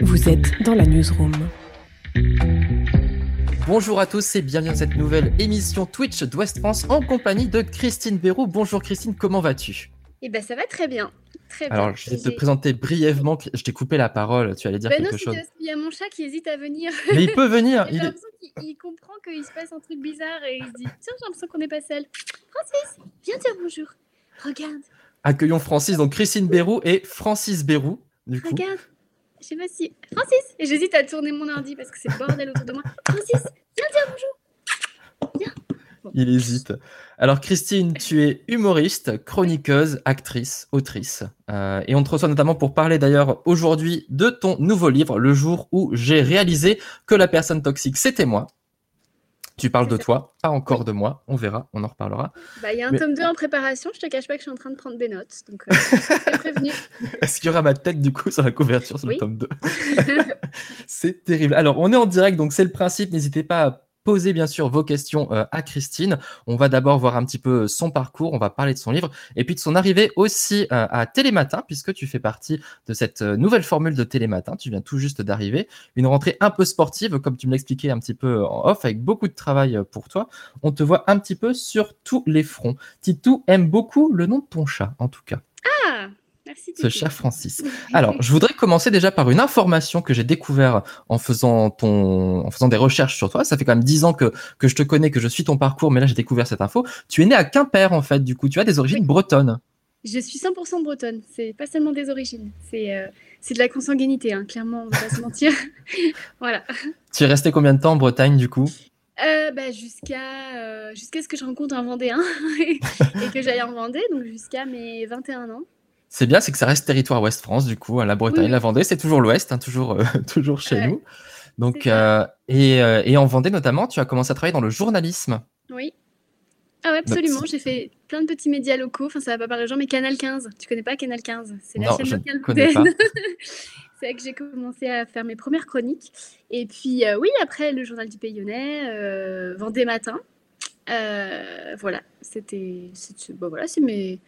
Vous êtes dans la newsroom. Bonjour à tous et bienvenue dans cette nouvelle émission Twitch d'Ouest France en compagnie de Christine Béroux. Bonjour Christine, comment vas-tu? Eh ben ça va très bien. Très bien. Alors je vais te présenter brièvement, je t'ai coupé la parole, tu allais dire ben quelque non, chose. Il y a mon chat qui hésite à venir. Mais il peut venir. Il est- l'impression qu'il il comprend qu'il se passe un truc bizarre et il se dit Tiens, j'ai l'impression qu'on n'est pas seul. Francis, viens dire bonjour. Regarde, Accueillons Francis, donc Christine Béroux et Francis Béroux. Du coup, regarde. Je sais pas si. Francis Et j'hésite à tourner mon ordi parce que c'est bordel autour de moi. Francis, viens dire bonjour. il hésite. Alors Christine, tu es humoriste, chroniqueuse, actrice, autrice. Euh, et on te reçoit notamment pour parler d'ailleurs aujourd'hui de ton nouveau livre, Le jour où j'ai réalisé que la personne toxique, c'était moi. Tu parles de toi, pas encore de moi. On verra, on en reparlera. Bah, il y a un Mais- tome 2 en préparation. Je te cache pas que je suis en train de prendre des notes. Donc, euh, prévenu. Est-ce qu'il y aura ma tête du coup sur la couverture sur le tome 2 C'est terrible. Alors, on est en direct, donc c'est le principe. N'hésitez pas à poser bien sûr vos questions euh, à Christine. On va d'abord voir un petit peu son parcours, on va parler de son livre et puis de son arrivée aussi euh, à Télématin, puisque tu fais partie de cette euh, nouvelle formule de Télématin. Tu viens tout juste d'arriver. Une rentrée un peu sportive, comme tu me l'expliquais un petit peu en off, avec beaucoup de travail euh, pour toi. On te voit un petit peu sur tous les fronts. Titou aime beaucoup le nom de ton chat, en tout cas, Ah, merci. ce cher Francis. Alors, je voudrais commencer déjà par une information que j'ai découvert en faisant ton, en faisant des recherches sur toi. Ça fait quand même dix ans que, que je te connais, que je suis ton parcours, mais là j'ai découvert cette info. Tu es né à Quimper en fait, du coup, tu as des origines bretonnes. Je suis 100% bretonne. C'est pas seulement des origines. C'est euh, c'est de la consanguinité, hein, clairement, on va pas se mentir. voilà. Tu es resté combien de temps en Bretagne du coup? Euh, bah, jusqu'à euh, jusqu'à ce que je rencontre un Vendéen et que j'aille en Vendée, donc jusqu'à mes 21 ans. C'est bien, c'est que ça reste territoire Ouest France du coup. hein, La Bretagne, Oui. la Vendée, c'est toujours l'Ouest, hein, toujours, euh, toujours chez Ouais. nous. Donc, euh, et, euh, et en Vendée notamment, tu as commencé à travailler dans le journalisme. Oui. Ah ouais, absolument. J'ai fait plein de petits médias locaux. Enfin, ça va pas parler aux gens, mais Canal 15. Tu connais pas Canal 15 C'est la Non, chaîne locale mondaine. C'est là que j'ai commencé à faire mes premières chroniques. Et puis, euh, oui, après, le journal du Pays Vendée Matin. Voilà, c'était. c'était- Bon, voilà, c'est mes.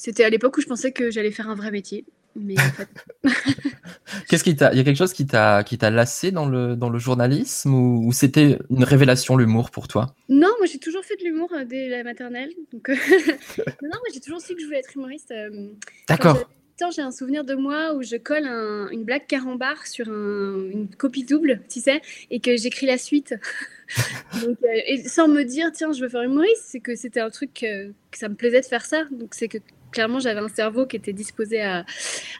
C'était à l'époque où je pensais que j'allais faire un vrai métier. Mais en fait, Qu'est-ce qui t'a, il y a quelque chose qui t'a, qui t'a lassé dans le, dans le journalisme ou, ou c'était une révélation l'humour pour toi? Non, moi j'ai toujours fait de l'humour euh, dès la maternelle. Donc, euh, non, moi j'ai toujours su que je voulais être humoriste. euh, D'accord. j'avais 8 ans, j'ai un souvenir de moi où je colle un- une blague carambar sur un- une copie double, tu sais, et que j'écris la suite. Donc, euh, et sans me dire, tiens, je veux faire humoriste, c'est que c'était un truc que ça me plaisait de faire ça. Donc c'est que clairement j'avais un cerveau qui était disposé à,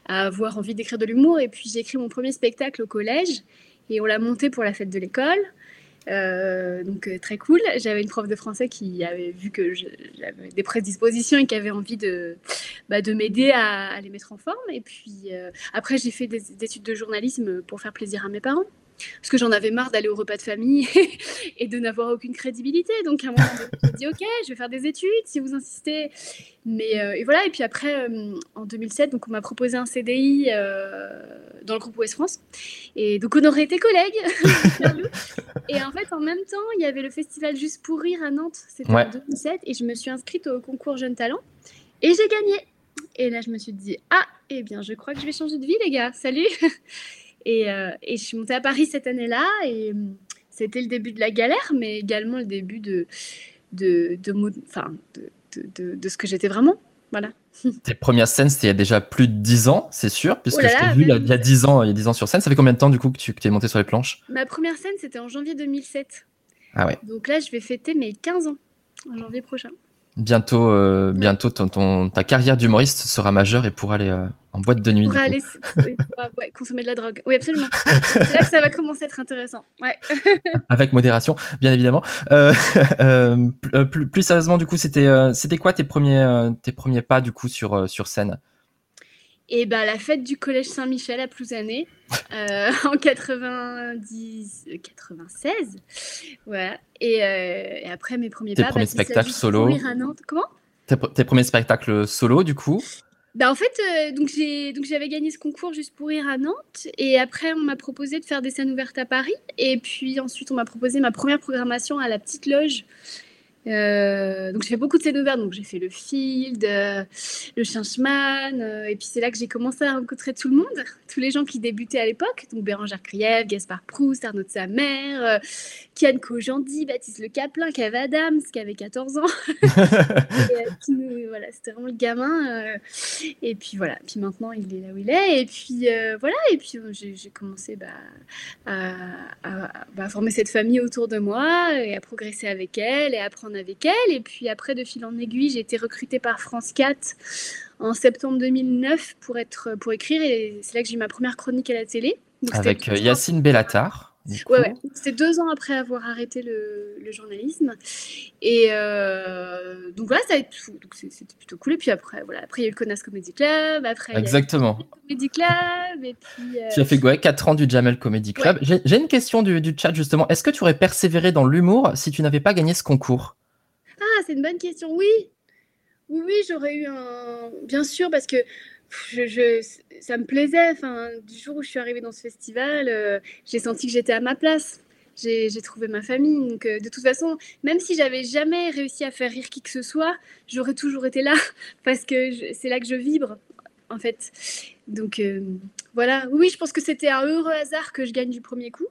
avoir envie d'écrire de l'humour. Et puis j'ai écrit mon premier spectacle au collège et on l'a monté pour la fête de l'école. Euh, donc euh, très cool. J'avais une prof de français qui avait vu que j'avais des prédispositions et qui avait envie de, bah, de m'aider à, les mettre en forme. Et puis euh, après, j'ai fait des études de journalisme pour faire plaisir à mes parents. Parce que j'en avais marre d'aller au repas de famille et de n'avoir aucune crédibilité. Donc à un moment donné, j'ai dit ok, je vais faire des études si vous insistez. Mais euh, et voilà. Et puis après, euh, en 2007, donc on m'a proposé un CDI euh, dans le groupe Ouest France. Et donc on aurait été collègues. Et en fait, en même temps, il y avait le festival Juste pour rire à Nantes. C'était Ouais. en 2007 et je me suis inscrite au concours Jeunes Talents et j'ai gagné. Et là, je me suis dit ah, eh bien, je crois que je vais changer de vie, les gars. Salut. Et, euh, et je suis montée à Paris cette année-là et hum, c'était le début de la galère, mais également le début de, de, de, ce que j'étais vraiment. Voilà. Tes premières scènes, c'était il y a déjà plus de 10 ans, c'est sûr, puisque Oh là je t'ai vu il y a- même. il y a 10 ans, il y a 10 ans sur scène. Ça fait combien de temps du coup que tu que es monté sur les planches? Ma première scène, c'était en janvier 2007. Ah ouais. Donc là, je vais fêter mes 15 ans en janvier prochain. Bientôt, euh, bientôt ton, ton- ta carrière d'humoriste sera majeure et pourra aller euh, en boîte de nuit. Du coup. aller oui, ouais, consommer de la drogue. Oui, absolument. C'est là que ça va commencer à être intéressant. Ouais. Avec modération, bien évidemment. Euh, euh, euh, plus, plus sérieusement, du coup, c'était c'était quoi tes premiers, tes premiers pas du coup sur, sur scène? Et ben la fête du collège Saint-Michel à Plouzané euh, en 90, euh, 96. Voilà. Et, et après mes premiers Tes pas, premiers bah, ça, spectacles solo. à Nantes. Comment? Tes, tes premiers spectacles solo, du coup? Bah en fait, euh, j'avais gagné ce concours juste pour rire à Nantes. Et après on m'a proposé de faire des scènes ouvertes à Paris. Et puis ensuite on m'a proposé ma première programmation à la petite loge Euh, donc j'ai fait beaucoup de scènes ouvertes. Donc j'ai fait le Field, euh, le Changeman. Euh, et puis c'est là que j'ai commencé à rencontrer tout le monde, tous les gens qui débutaient à l'époque. Donc Bérangère Krief, Gaspard Proust, Arnaud de sa mère, Kian Kojandi, Baptiste Le Caplin, Kev Adams, qui avait 14 ans. voilà, c'était vraiment le gamin. et puis voilà. Puis maintenant il est là où il est. Et puis voilà. Et puis j'ai commencé bah, à, bah, former cette famille autour de moi et à progresser avec elle et à apprendre avec elle. Et puis après, de fil en aiguille, j'ai été recrutée par France 4 en septembre 2009 pour, être, pour écrire. Et c'est là que j'ai eu ma première chronique à la télé. avec euh, Yacine Bellatar. Ouais, C'était deux ans après avoir arrêté le, journalisme. Et euh, donc voilà, ça a été C'était plutôt cool. Et puis après, voilà, après il y a eu le Connasse Comedy Club. Après, Exactement. Il y a eu le Comedy Club. Et puis, euh, Tu as fait ouais, 4 ans du Jamel Comedy Club? J'ai une question du, du chat justement. Est-ce que tu aurais persévéré dans l'humour si tu n'avais pas gagné ce concours? Ah, c'est une bonne question. Oui. Oui, oui, j'aurais eu un. Bien sûr, parce que je, ça me plaisait. Enfin, du jour où je suis arrivée dans ce festival, euh, j'ai senti que j'étais à ma place. J'ai trouvé ma famille. Donc, euh, de toute façon, même si j'avais jamais réussi à faire rire qui que ce soit, j'aurais toujours été là parce que c'est là que je vibre, en fait. Donc, euh, voilà. Oui, je pense que c'était un heureux hasard que je gagne du premier coup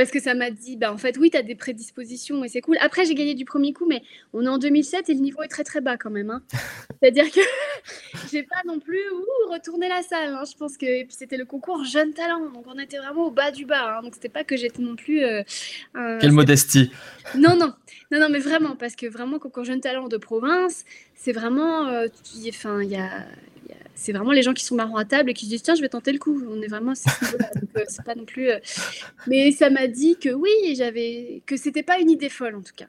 parce que ça m'a dit, bah, en fait, oui, tu as des prédispositions et c'est cool. Après, j'ai gagné du premier coup, mais on est en 2007 et le niveau est très très bas quand même. Hein. C'est-à-dire que j'ai pas non plus ouh, retourné la salle. Hein. Je pense que et puis c'était le concours jeune talent, donc on était vraiment au bas du bas. Hein. Donc c'était pas que j'étais non plus. Euh, Quelle modestie. Non, non, non, non, mais vraiment, parce que vraiment, concours jeune talent de province, c'est vraiment, euh, enfin, il y a c'est vraiment les gens qui sont marrants à table et qui se disent tiens je vais tenter le coup on est vraiment à ce niveau-là euh, c'est pas non plus euh, mais ça m'a dit que oui j'avais que c'était pas une idée folle en tout cas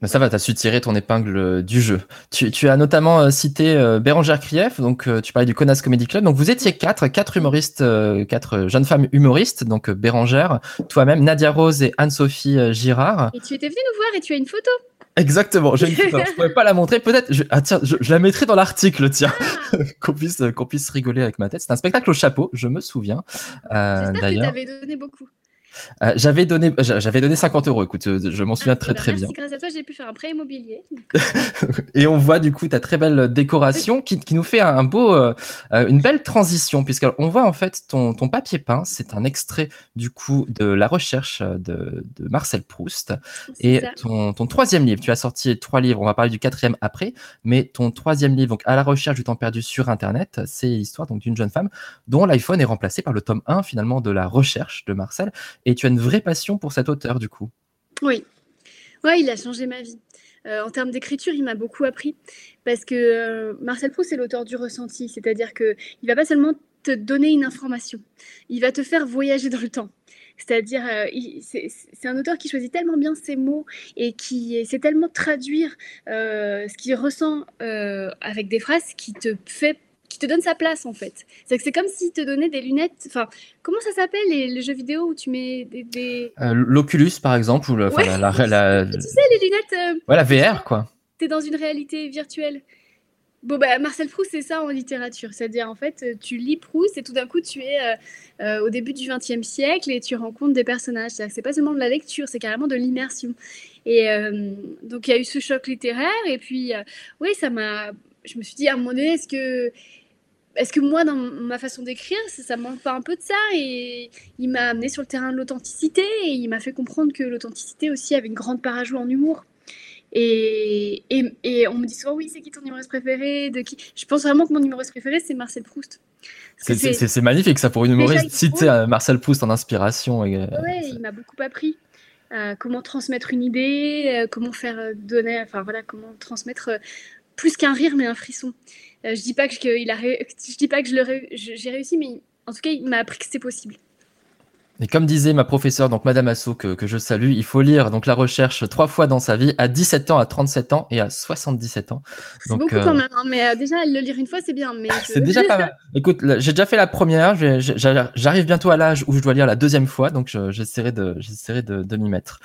mais ça va, tu as su tirer ton épingle euh, du jeu. Tu, as notamment cité Bérangère Krief, donc tu parlais du Conas Comedy Club. Donc vous étiez quatre, quatre humoristes, quatre jeunes femmes humoristes, donc Bérangère, toi-même, Nadia Rose et Anne-Sophie Girard. Et tu étais venue nous voir et tu as une photo. Exactement, j'ai une photo. je pourrais pas la montrer. Peut-être, je... Ah, tiens, je, la mettrai dans l'article, tiens, ah. qu'on puisse qu'on puisse rigoler avec ma tête. C'est un spectacle au chapeau, je me souviens. Euh, J'espère que tu donné beaucoup. Euh, j'avais donné, j'avais donné 50 euros. Écoute, euh, je m'en souviens ah, très très bien. Grâce à toi, j'ai pu faire un prêt immobilier. et on voit du coup ta très belle décoration qui, qui nous fait un beau, euh, une belle transition puisqu'on voit en fait ton, ton papier peint. C'est un extrait du coup de la recherche de, de Marcel Proust et ton, ton, troisième livre. Tu as sorti trois livres. On va parler du quatrième après, mais ton troisième livre, donc à la recherche du temps perdu sur Internet, c'est l'histoire donc d'une jeune femme dont l'iPhone est remplacé par le tome 1 finalement de la recherche de Marcel et tu as une vraie passion pour cet auteur, du coup. Oui. Ouais, il a changé ma vie. Euh, en termes d'écriture, il m'a beaucoup appris parce que euh, Marcel Proust est l'auteur du ressenti, c'est-à-dire que il va pas seulement te donner une information, il va te faire voyager dans le temps. C'est-à-dire, euh, c'est un auteur qui choisit tellement bien ses mots et qui sait tellement traduire ce qu'il ressent avec des phrases qui te fait qui te donne sa place en fait. C'est que c'est comme s'il te donnait des lunettes. Enfin, comment ça s'appelle les, jeux vidéo où tu mets des. Euh, L'Oculus par exemple ou la, Tu sais les lunettes. Euh, ouais, la VR quoi. T'es dans une réalité virtuelle. Bon, bah, Marcel Proust, c'est ça en littérature. C'est-à-dire, en fait, tu lis Proust et tout d'un coup, tu es euh, au début du XXe siècle et tu rencontres des personnages. C'est pas seulement de la lecture, c'est carrément de l'immersion. Et donc, il y a eu ce choc littéraire. Et puis, oui, ça m'a. Je me suis dit, à un moment donné, est-ce que est-ce que moi, dans ma façon d'écrire, ça, ne manque pas un peu de ça Et il m'a amené sur le terrain de l'authenticité et il m'a fait comprendre que l'authenticité aussi avait une grande part à jouer en humour. Et, et, on me dit souvent, oui, c'est qui ton humoriste préféré de qui Je pense vraiment que mon humoriste préféré, c'est Marcel Proust. C'est magnifique ça pour une humoriste, citer euh, Marcel Proust en inspiration. Et... Euh, oui, il m'a beaucoup appris. Euh, comment transmettre une idée, comment faire donner, enfin voilà, comment transmettre plus qu'un rire, mais un frisson. Je dis pas que a, je dis pas que je j'ai réussi, mais en tout cas, il m'a appris que c'était possible. Et comme disait ma professeure, donc Madame Asso, que, que, je salue, il faut lire donc la recherche trois fois dans sa vie, à 17 ans, à 37 ans et à 77 ans. C'est beaucoup quand euh, même, hein, mais euh, déjà le lire une fois, c'est bien. Mais c'est déjà pas mal. Écoute, j'ai déjà fait la première, j'arrive bientôt à l'âge où je dois lire la deuxième fois, donc j'essaierai de, j'essaierai de, de m'y mettre.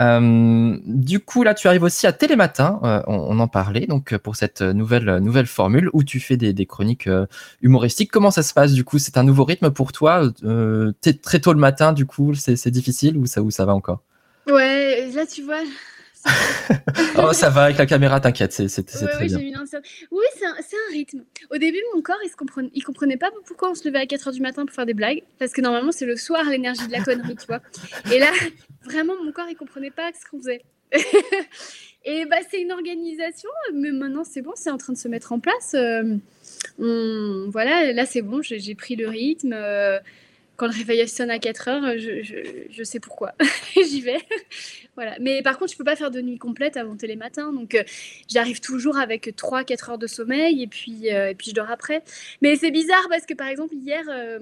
Euh, du coup, là, tu arrives aussi à Télématin, on, on, en parlait, donc pour cette nouvelle nouvelle formule où tu fais des, des chroniques humoristiques. Comment ça se passe du coup? C'est un nouveau rythme pour toi Très tôt le matin du coup, c'est difficile ou ça, ou ça va encore? Ouais, là, tu vois, oh, ça va avec la caméra, t'inquiète, c'est Ouais, très ouais, bien. Oui, c'est un, rythme. Au début, mon corps, il, se comprenait, il comprenait pas pourquoi on se levait à 4h du matin pour faire des blagues. Parce que normalement, c'est le soir l'énergie de la connerie, tu vois. Et là, vraiment, mon corps, il comprenait pas ce qu'on faisait. Et bah, c'est une organisation, mais maintenant, c'est bon, c'est en train de se mettre en place. Euh, on- voilà, là, c'est bon, j'ai j'ai pris le rythme. Euh, quand le réveil sonne à 4 heures, je, sais pourquoi. J'y vais. voilà. Mais par contre, je peux pas faire de nuit complète avant télématin. Donc, euh, j'arrive toujours avec 3-4 heures de sommeil et puis, euh, et puis je dors après. Mais c'est bizarre parce que, par exemple, hier, euh,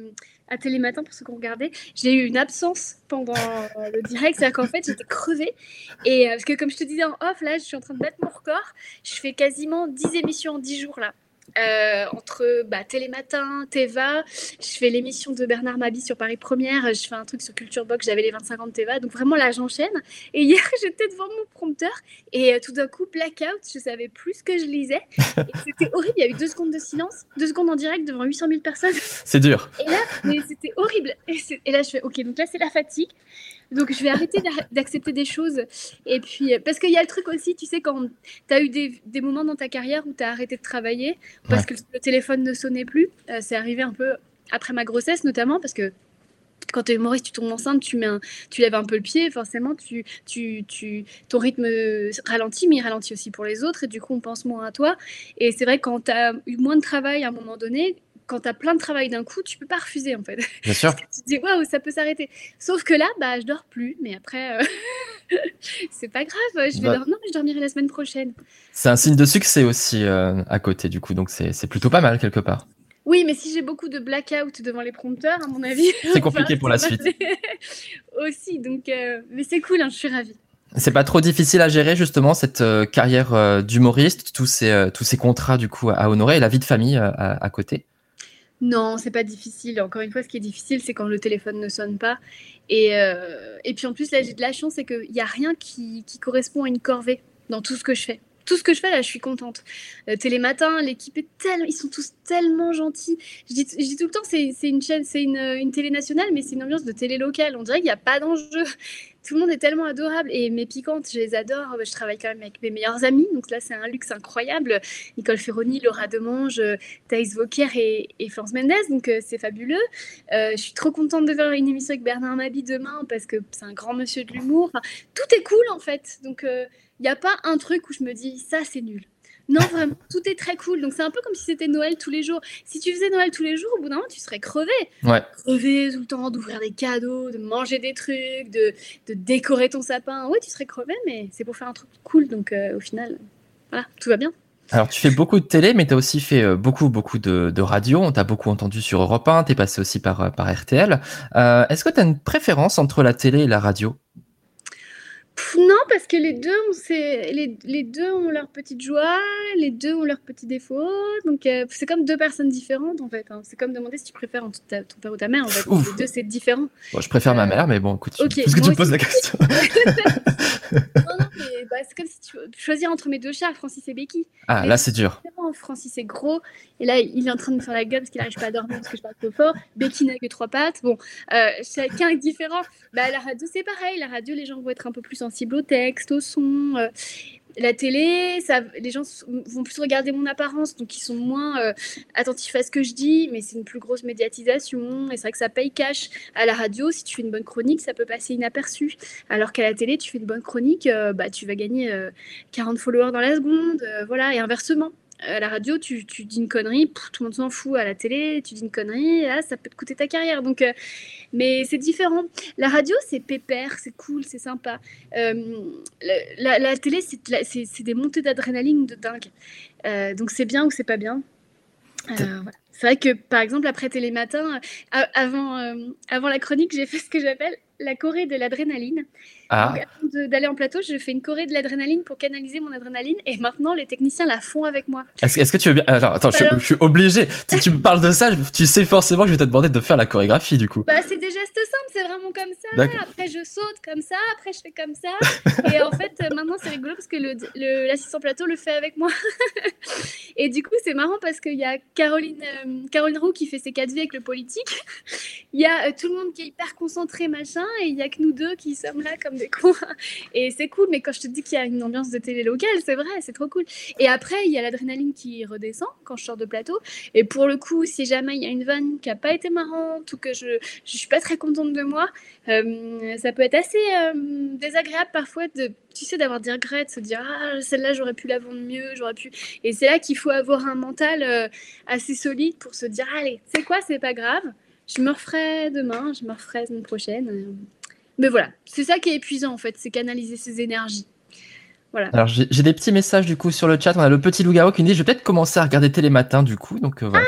à télématin, pour ceux qui ont regardé, j'ai eu une absence pendant le direct. C'est-à-dire qu'en fait, j'étais crevée. Et parce que, comme je te disais en off, là, je suis en train de battre mon record. Je fais quasiment 10 émissions en 10 jours, là. Euh, entre bah, Télématin, Teva, je fais l'émission de Bernard Mabi sur Paris Première, je fais un truc sur Culture Box, j'avais les 25 ans de Teva, donc vraiment là j'enchaîne. Et hier j'étais devant mon prompteur et euh, tout d'un coup blackout, je savais plus ce que je lisais. C'était horrible, il y a eu deux secondes de silence, deux secondes en direct devant 800 000 personnes. C'est dur. Et là, c'était horrible. Et là, je fais, ok, donc là, c'est la fatigue. Donc, je vais arrêter d'a- d'accepter des choses. Et puis, euh, parce qu'il y a le truc aussi, tu sais, quand tu as eu des, des moments dans ta carrière où tu as arrêté de travailler parce que le téléphone ne sonnait plus. Euh, c'est arrivé un peu après ma grossesse, notamment, parce que quand tu es humoriste, tu tombes enceinte, tu, mets un- tu lèves un peu le pied, forcément, tu, tu, tu, ton rythme ralentit, mais il ralentit aussi pour les autres, et du coup, on pense moins à toi. Et c'est vrai, que quand tu as eu moins de travail à un moment donné, quand tu as plein de travail d'un coup, tu peux pas refuser, en fait. Bien sûr. tu te dis, waouh, ça peut s'arrêter. Sauf que là, bah, je dors plus, mais après, euh, c'est pas grave, je vais Bah. dormir, je dormirai la semaine prochaine. C'est un signe de succès aussi euh, à côté, du coup, donc c'est plutôt pas mal quelque part. Oui, mais si j'ai beaucoup de blackout devant les prompteurs, à mon avis. C'est compliqué pour la suite. aussi, donc, euh, mais c'est cool, hein, je suis ravie. C'est pas trop difficile à gérer justement cette euh, carrière euh, d'humoriste, tous ces euh, tous ces contrats du coup à honorer et la vie de famille à, à côté. Non, c'est pas difficile. Encore une fois, ce qui est difficile, c'est quand le téléphone ne sonne pas. Et, euh, et puis en plus, là, j'ai de la chance, c'est qu'il n'y a rien qui, qui correspond à une corvée dans tout ce que je fais. Tout ce que je fais, là, je suis contente. Euh, Télématin, l'équipe est tellement... Ils sont tous tellement gentils. Je dis, je dis tout le temps, c'est une chaîne, c'est une, une télé nationale, mais c'est une ambiance de télé locale. On dirait qu'il n'y a pas d'enjeu. Tout le monde est tellement adorable. Et mes piquantes, je les adore. Je travaille quand même avec mes meilleurs amis. Donc là, c'est un luxe incroyable. Nicole Ferroni, Laura Demange, euh, Thaïs Vauquier et, Florence Mendes. Donc euh, c'est fabuleux. Euh, je suis trop contente de faire une émission avec Bernard Mabi demain parce que c'est un grand monsieur de l'humour. Tout est cool en fait. Donc il n'y a pas un truc où je me dis ça c'est nul. Non, vraiment, tout est très cool. Donc c'est un peu comme si c'était Noël tous les jours. Si tu faisais Noël tous les jours, au bout d'un moment, tu serais crevé. Ouais. Crevé tout le temps, d'ouvrir des cadeaux, de manger des trucs, de, de décorer ton sapin. Ouais, tu serais crevé, mais c'est pour faire un truc cool. Donc euh, au final, voilà, tout va bien. Alors tu fais beaucoup de télé, mais tu as aussi fait euh, beaucoup beaucoup de, de radio. On t'a beaucoup entendu sur Europe 1, tu es passé aussi par, euh, par RTL. Euh, Est-ce que tu as une préférence entre la télé et la radio? Pff, non, parce que les deux, ont, c'est- les, les deux ont leur petite joie, les deux ont leurs petits défauts. Donc, euh, c'est comme deux personnes différentes, en fait. hein. C'est comme demander si tu préfères entre ta- ton père ou ta mère, en fait. Ouf. Les deux, c'est différent. Bon, Je préfère ma Euh, mère, mais bon, écoute, ok, puisque tu moi me poses la question. non, non, mais bah, c'est comme si tu choisir entre mes deux chats, Francis et Becky. Ah, Mais là c'est dur. Francis est gros, et là, il est en train de me faire la gueule parce qu'il n'arrive pas à dormir parce que je parle trop fort. Becky n'a que trois pattes. Bon, euh, chacun est différent. Bah, la radio, c'est pareil. La radio, les gens vont être un peu plus sensibles au texte, au son. euh, la télé, ça, les gens vont plus regarder mon apparence, donc ils sont moins euh, attentifs à ce que je dis, mais c'est une plus grosse médiatisation, et c'est vrai que ça paye cash. À la radio, si tu fais une bonne chronique, ça peut passer inaperçu. Alors qu'à la télé, tu fais une bonne chronique, euh, bah, tu vas gagner euh, 40 followers dans la seconde, voilà, et inversement. À la radio, tu, tu dis une connerie, pff, tout le monde s'en fout. À la télé, tu dis une connerie, ah, ça peut te coûter ta carrière. Donc, euh, mais c'est différent. La radio, c'est pépère, c'est cool, c'est sympa. Euh, la, télé, c'est des montées d'adrénaline de dingue. Euh, donc c'est bien ou c'est pas bien. Voilà. C'est vrai que par exemple après Télématin, avant, avant la chronique, j'ai fait ce que j'appelle la choré de l'adrénaline. Ah, Donc, avant de- d'aller en plateau, je fais une choré de l'adrénaline pour canaliser mon adrénaline et maintenant les techniciens la font avec moi. est-ce que tu veux bien Alors, attends, je, Alors- je suis obligé. Si tu me parles de ça, tu sais forcément que je vais te demander de faire la chorégraphie du coup. Bah, c'est des gestes simples, c'est vraiment comme ça. Après, je saute comme ça, après, je fais comme ça. Et en fait, euh, maintenant, c'est rigolo parce que le- l'assistant plateau le fait avec moi. Et du coup, c'est marrant parce qu'il y a Caroline, euh, Caroline Roux qui fait ses 4 V avec le politique. il y a euh, tout le monde qui est hyper concentré, machin, et il y a que nous deux qui sommes là comme des cons. Et c'est cool, mais quand je te dis qu'il y a une ambiance de télé locale, c'est vrai, c'est trop cool. Et après, il y a l'adrénaline qui redescend quand je sors de plateau. Et pour le coup, si jamais il y a une vanne qui a pas été marrante ou que je je suis pas très contente de moi, euh, ça peut être assez euh, désagréable parfois de tu sais d'avoir des regrets, de se dire ah celle-là j'aurais pu la vendre mieux, j'aurais pu. Et c'est là qu'il faut avoir un mental assez solide pour se dire allez, c'est quoi, c'est pas grave je me referai demain, je me referai semaine prochaine. Mais voilà, c'est ça qui est épuisant en fait, c'est canaliser ses énergies. Voilà. Alors j'ai des petits messages du coup sur le chat. On a le petit loup-garou qui nous dit je vais peut-être commencer à regarder Télématin du coup. Donc euh, voilà,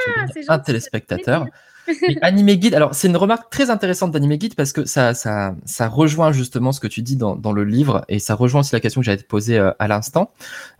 ah, un téléspectateur. Et Animé Guide, alors c'est une remarque très intéressante d'Animé Guide parce que ça, ça, ça rejoint justement ce que tu dis dans, dans le livre et ça rejoint aussi la question que j'avais posée euh, à l'instant.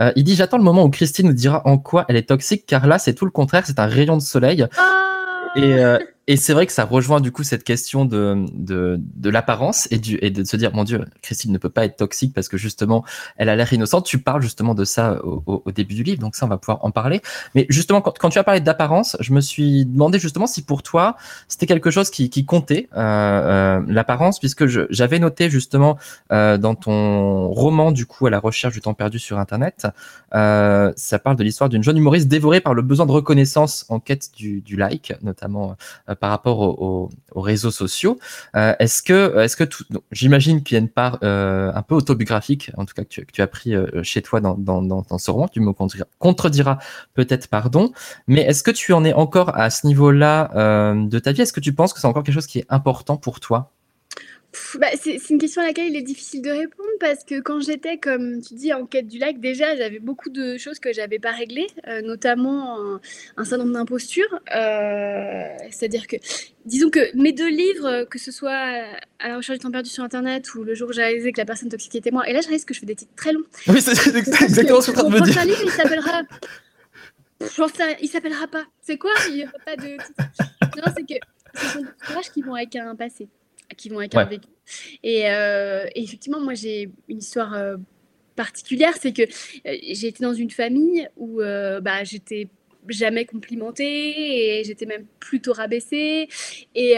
Euh, il dit J'attends le moment où Christine nous dira en quoi elle est toxique car là c'est tout le contraire, c'est un rayon de soleil. Ah et, et c'est vrai que ça rejoint du coup cette question de, de, de l'apparence et, du, et de se dire, mon Dieu, Christine ne peut pas être toxique parce que justement, elle a l'air innocente. Tu parles justement de ça au, au, début du livre, donc ça, on va pouvoir en parler. Mais justement, quand, quand tu as parlé d'apparence, je me suis demandé justement si pour toi, c'était quelque chose qui, qui comptait, euh, euh, l'apparence, puisque j'avais noté justement euh, dans ton roman, du coup, à la recherche du temps perdu sur Internet, euh, ça parle de l'histoire d'une jeune humoriste dévorée par le besoin de reconnaissance en quête du, du like, notamment euh, par rapport aux, réseaux sociaux. Euh, est-ce que, j'imagine qu'il y a une part euh, un peu autobiographique, en tout cas que tu, as pris chez toi dans, dans, ce roman. Tu me contrediras peut-être, pardon. Mais est-ce que tu en es encore à ce niveau-là de ta vie? Est-ce que tu penses que c'est encore quelque chose qui est important pour toi? Bah, c'est une question à laquelle il est difficile de répondre parce que quand j'étais, comme tu dis, en quête du lac, déjà, j'avais beaucoup de choses que j'avais pas réglées, euh, notamment un, un, certain nombre d'impostures. Euh, C'est-à-dire que, disons que mes deux livres, que ce soit à la recherche du temps perdu sur Internet ou le jour où j'ai réalisé que la personne toxique était moi, et là, je réalise que je fais des titres très longs. Oui, c'est exactement ce que tu me dire. livre, il s'appellera. il s'appellera pas. C'est quoi? Il n'y aura pas de Non, c'est que ce sont des ouvrages qui vont avec un passé qui vont avec un vécu. Euh, et, effectivement, moi, j'ai une histoire euh, particulière, c'est que euh, j'ai été dans une famille où bah, j'étais jamais complimentée et j'étais même plutôt rabaissée. Et,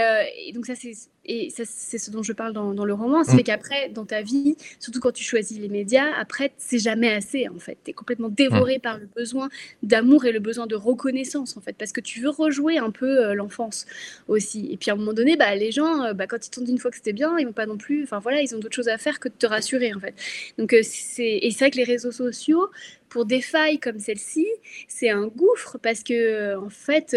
et donc ça, c'est et c'est ce dont je parle dans, le roman, c'est mm. qu'après, dans ta vie, surtout quand tu choisis les médias, après, c'est jamais assez, en fait. Tu es complètement dévoré mm. par le besoin d'amour et le besoin de reconnaissance, en fait, parce que tu veux rejouer un peu euh, l'enfance aussi. Et puis, à un moment donné, bah, les gens, euh, bah, quand ils t'ont dit une fois que c'était bien, ils vont pas non plus, enfin voilà, ils ont d'autres choses à faire que de te rassurer, en fait. Donc, euh, c'est, et c'est vrai que les réseaux sociaux, pour des failles comme celle-ci, c'est un gouffre, parce que, en fait,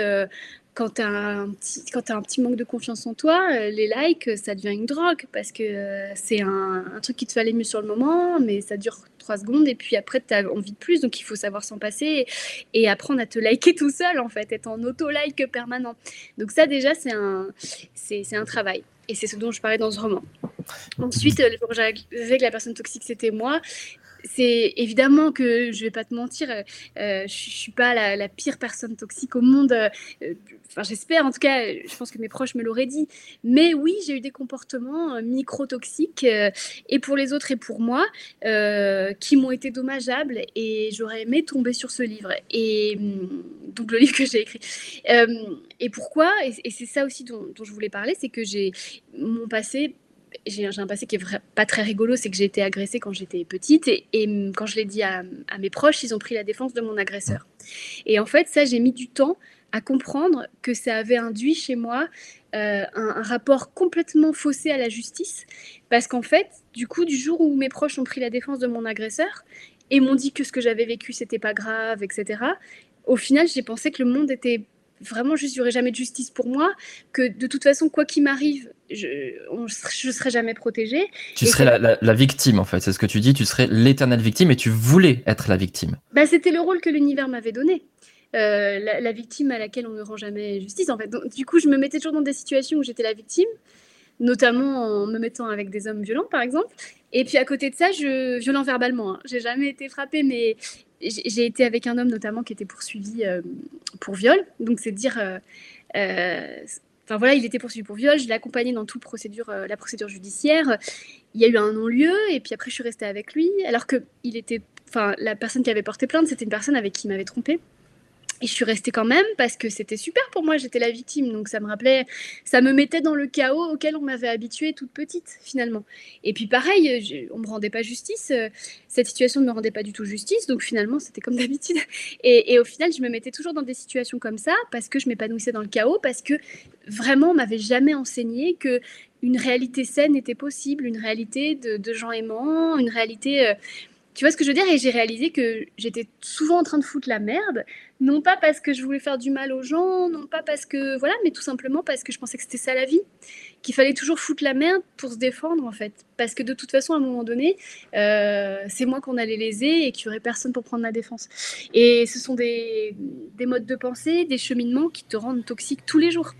quand tu as, un petit, manque de confiance en toi, euh, les likes, ça devient une drogue parce que euh, c'est un, truc qui te fallait mieux sur le moment, mais ça dure trois secondes et puis après tu as envie de plus, donc il faut savoir s'en passer et, apprendre à te liker tout seul en fait, être en auto-like permanent. Donc ça déjà c'est un, travail et c'est ce dont je parlais dans ce roman. Ensuite, euh, j'ai que la personne toxique c'était moi c'est évidemment que je vais pas te mentir, euh, euh je, suis pas la, pire personne toxique au monde. Euh, enfin, j'espère. En tout cas, je pense que mes proches me l'auraient dit. Mais oui, j'ai eu des comportements euh, micro-toxiques et pour les autres et pour moi qui m'ont été dommageables. Et j'aurais aimé tomber sur ce livre. Et hum, donc le livre que j'ai écrit. et pourquoi? Et, c'est ça aussi dont je voulais parler, c'est que j'ai mon passé j'ai un passé qui est pas très rigolo, c'est que j'ai été agressée quand j'étais petite et, quand je l'ai dit à, mes proches, ils ont pris la défense de mon agresseur. Et en fait, ça, j'ai mis du temps à comprendre que ça avait induit chez moi euh, un, rapport complètement faussé à la justice, parce qu'en fait, du coup, du jour où mes proches ont pris la défense de mon agresseur et m'ont dit que ce que j'avais vécu, c'était pas grave, etc. Au final, j'ai pensé que le monde était vraiment juste, il n'y aurait jamais de justice pour moi, que de toute façon, quoi qu'il m'arrive, je ne serai jamais protégée. Tu serais la, victime, en fait, c'est ce que tu dis, tu serais l'éternelle victime et tu voulais être la victime. Bah, C'était le rôle que l'univers m'avait donné. Euh, la, victime à laquelle on ne rend jamais justice, en fait. du coup, je me mettais toujours dans des situations où j'étais la victime, notamment en me mettant avec des hommes violents, par exemple. Et puis à côté de ça, je violent verbalement. Hein. J'ai jamais été frappée, mais j'ai été avec un homme notamment qui était poursuivi euh, pour viol. Donc c'est dire, euh, euh, enfin voilà, il était poursuivi pour viol. Je l'ai accompagné dans toute la procédure judiciaire. Il y a eu un non-lieu et puis après je suis restée avec lui, alors que la personne qui avait porté plainte, c'était une personne avec qui il m'avait trompée. Et je suis restée quand même parce que c'était super pour moi, j'étais la victime. Donc ça me rappelait, ça me mettait dans le chaos auquel on m'avait habituée toute petite finalement. Et puis pareil, je, on me rendait pas justice, euh, cette situation ne me rendait pas du tout justice, donc finalement c'était comme d'habitude. Et, au final, je me mettais toujours dans des situations comme ça parce que je m'épanouissais dans le chaos, parce que vraiment on m'avait jamais enseigné que une réalité saine était possible, une réalité de, de gens aimants, une réalité... Euh, tu vois ce que je veux dire? Et j'ai réalisé que j'étais souvent en train de foutre la merde, non pas parce que je voulais faire du mal aux gens, non pas parce que voilà, mais tout simplement parce que je pensais que c'était ça la vie, qu'il fallait toujours foutre la merde pour se défendre en fait, parce que de toute façon à un moment donné, euh, c'est moi qu'on allait léser et qu'il y aurait personne pour prendre la défense. Et ce sont des, des, modes de pensée, des cheminements qui te rendent toxique tous les jours.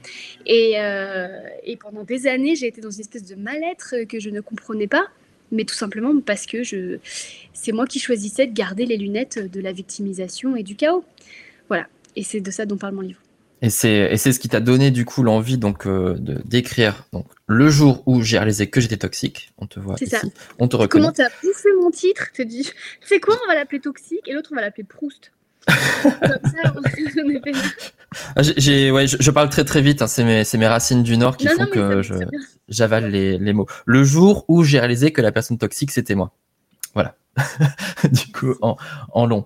Euh, et pendant des années, j'ai été dans une espèce de mal-être que je ne comprenais pas mais tout simplement parce que je, c'est moi qui choisissais de garder les lunettes de la victimisation et du chaos. Voilà, et c'est de ça dont parle mon livre. Et c'est, et c'est ce qui t'a donné du coup l'envie donc euh, de d'écrire donc le jour où j'ai réalisé que j'étais toxique. On te voit ici, ça. on te reconnaît. Comment t'as bouffé mon titre Te dis, c'est quoi On va l'appeler toxique et l'autre on va l'appeler Proust. Ah, j'ai, ouais, je, parle très très vite. Hein. C'est mes, mes, racines du Nord qui font que j'avale les, les, mots. Le jour où j'ai réalisé que la personne toxique, c'était moi. Voilà. du coup, en, en long.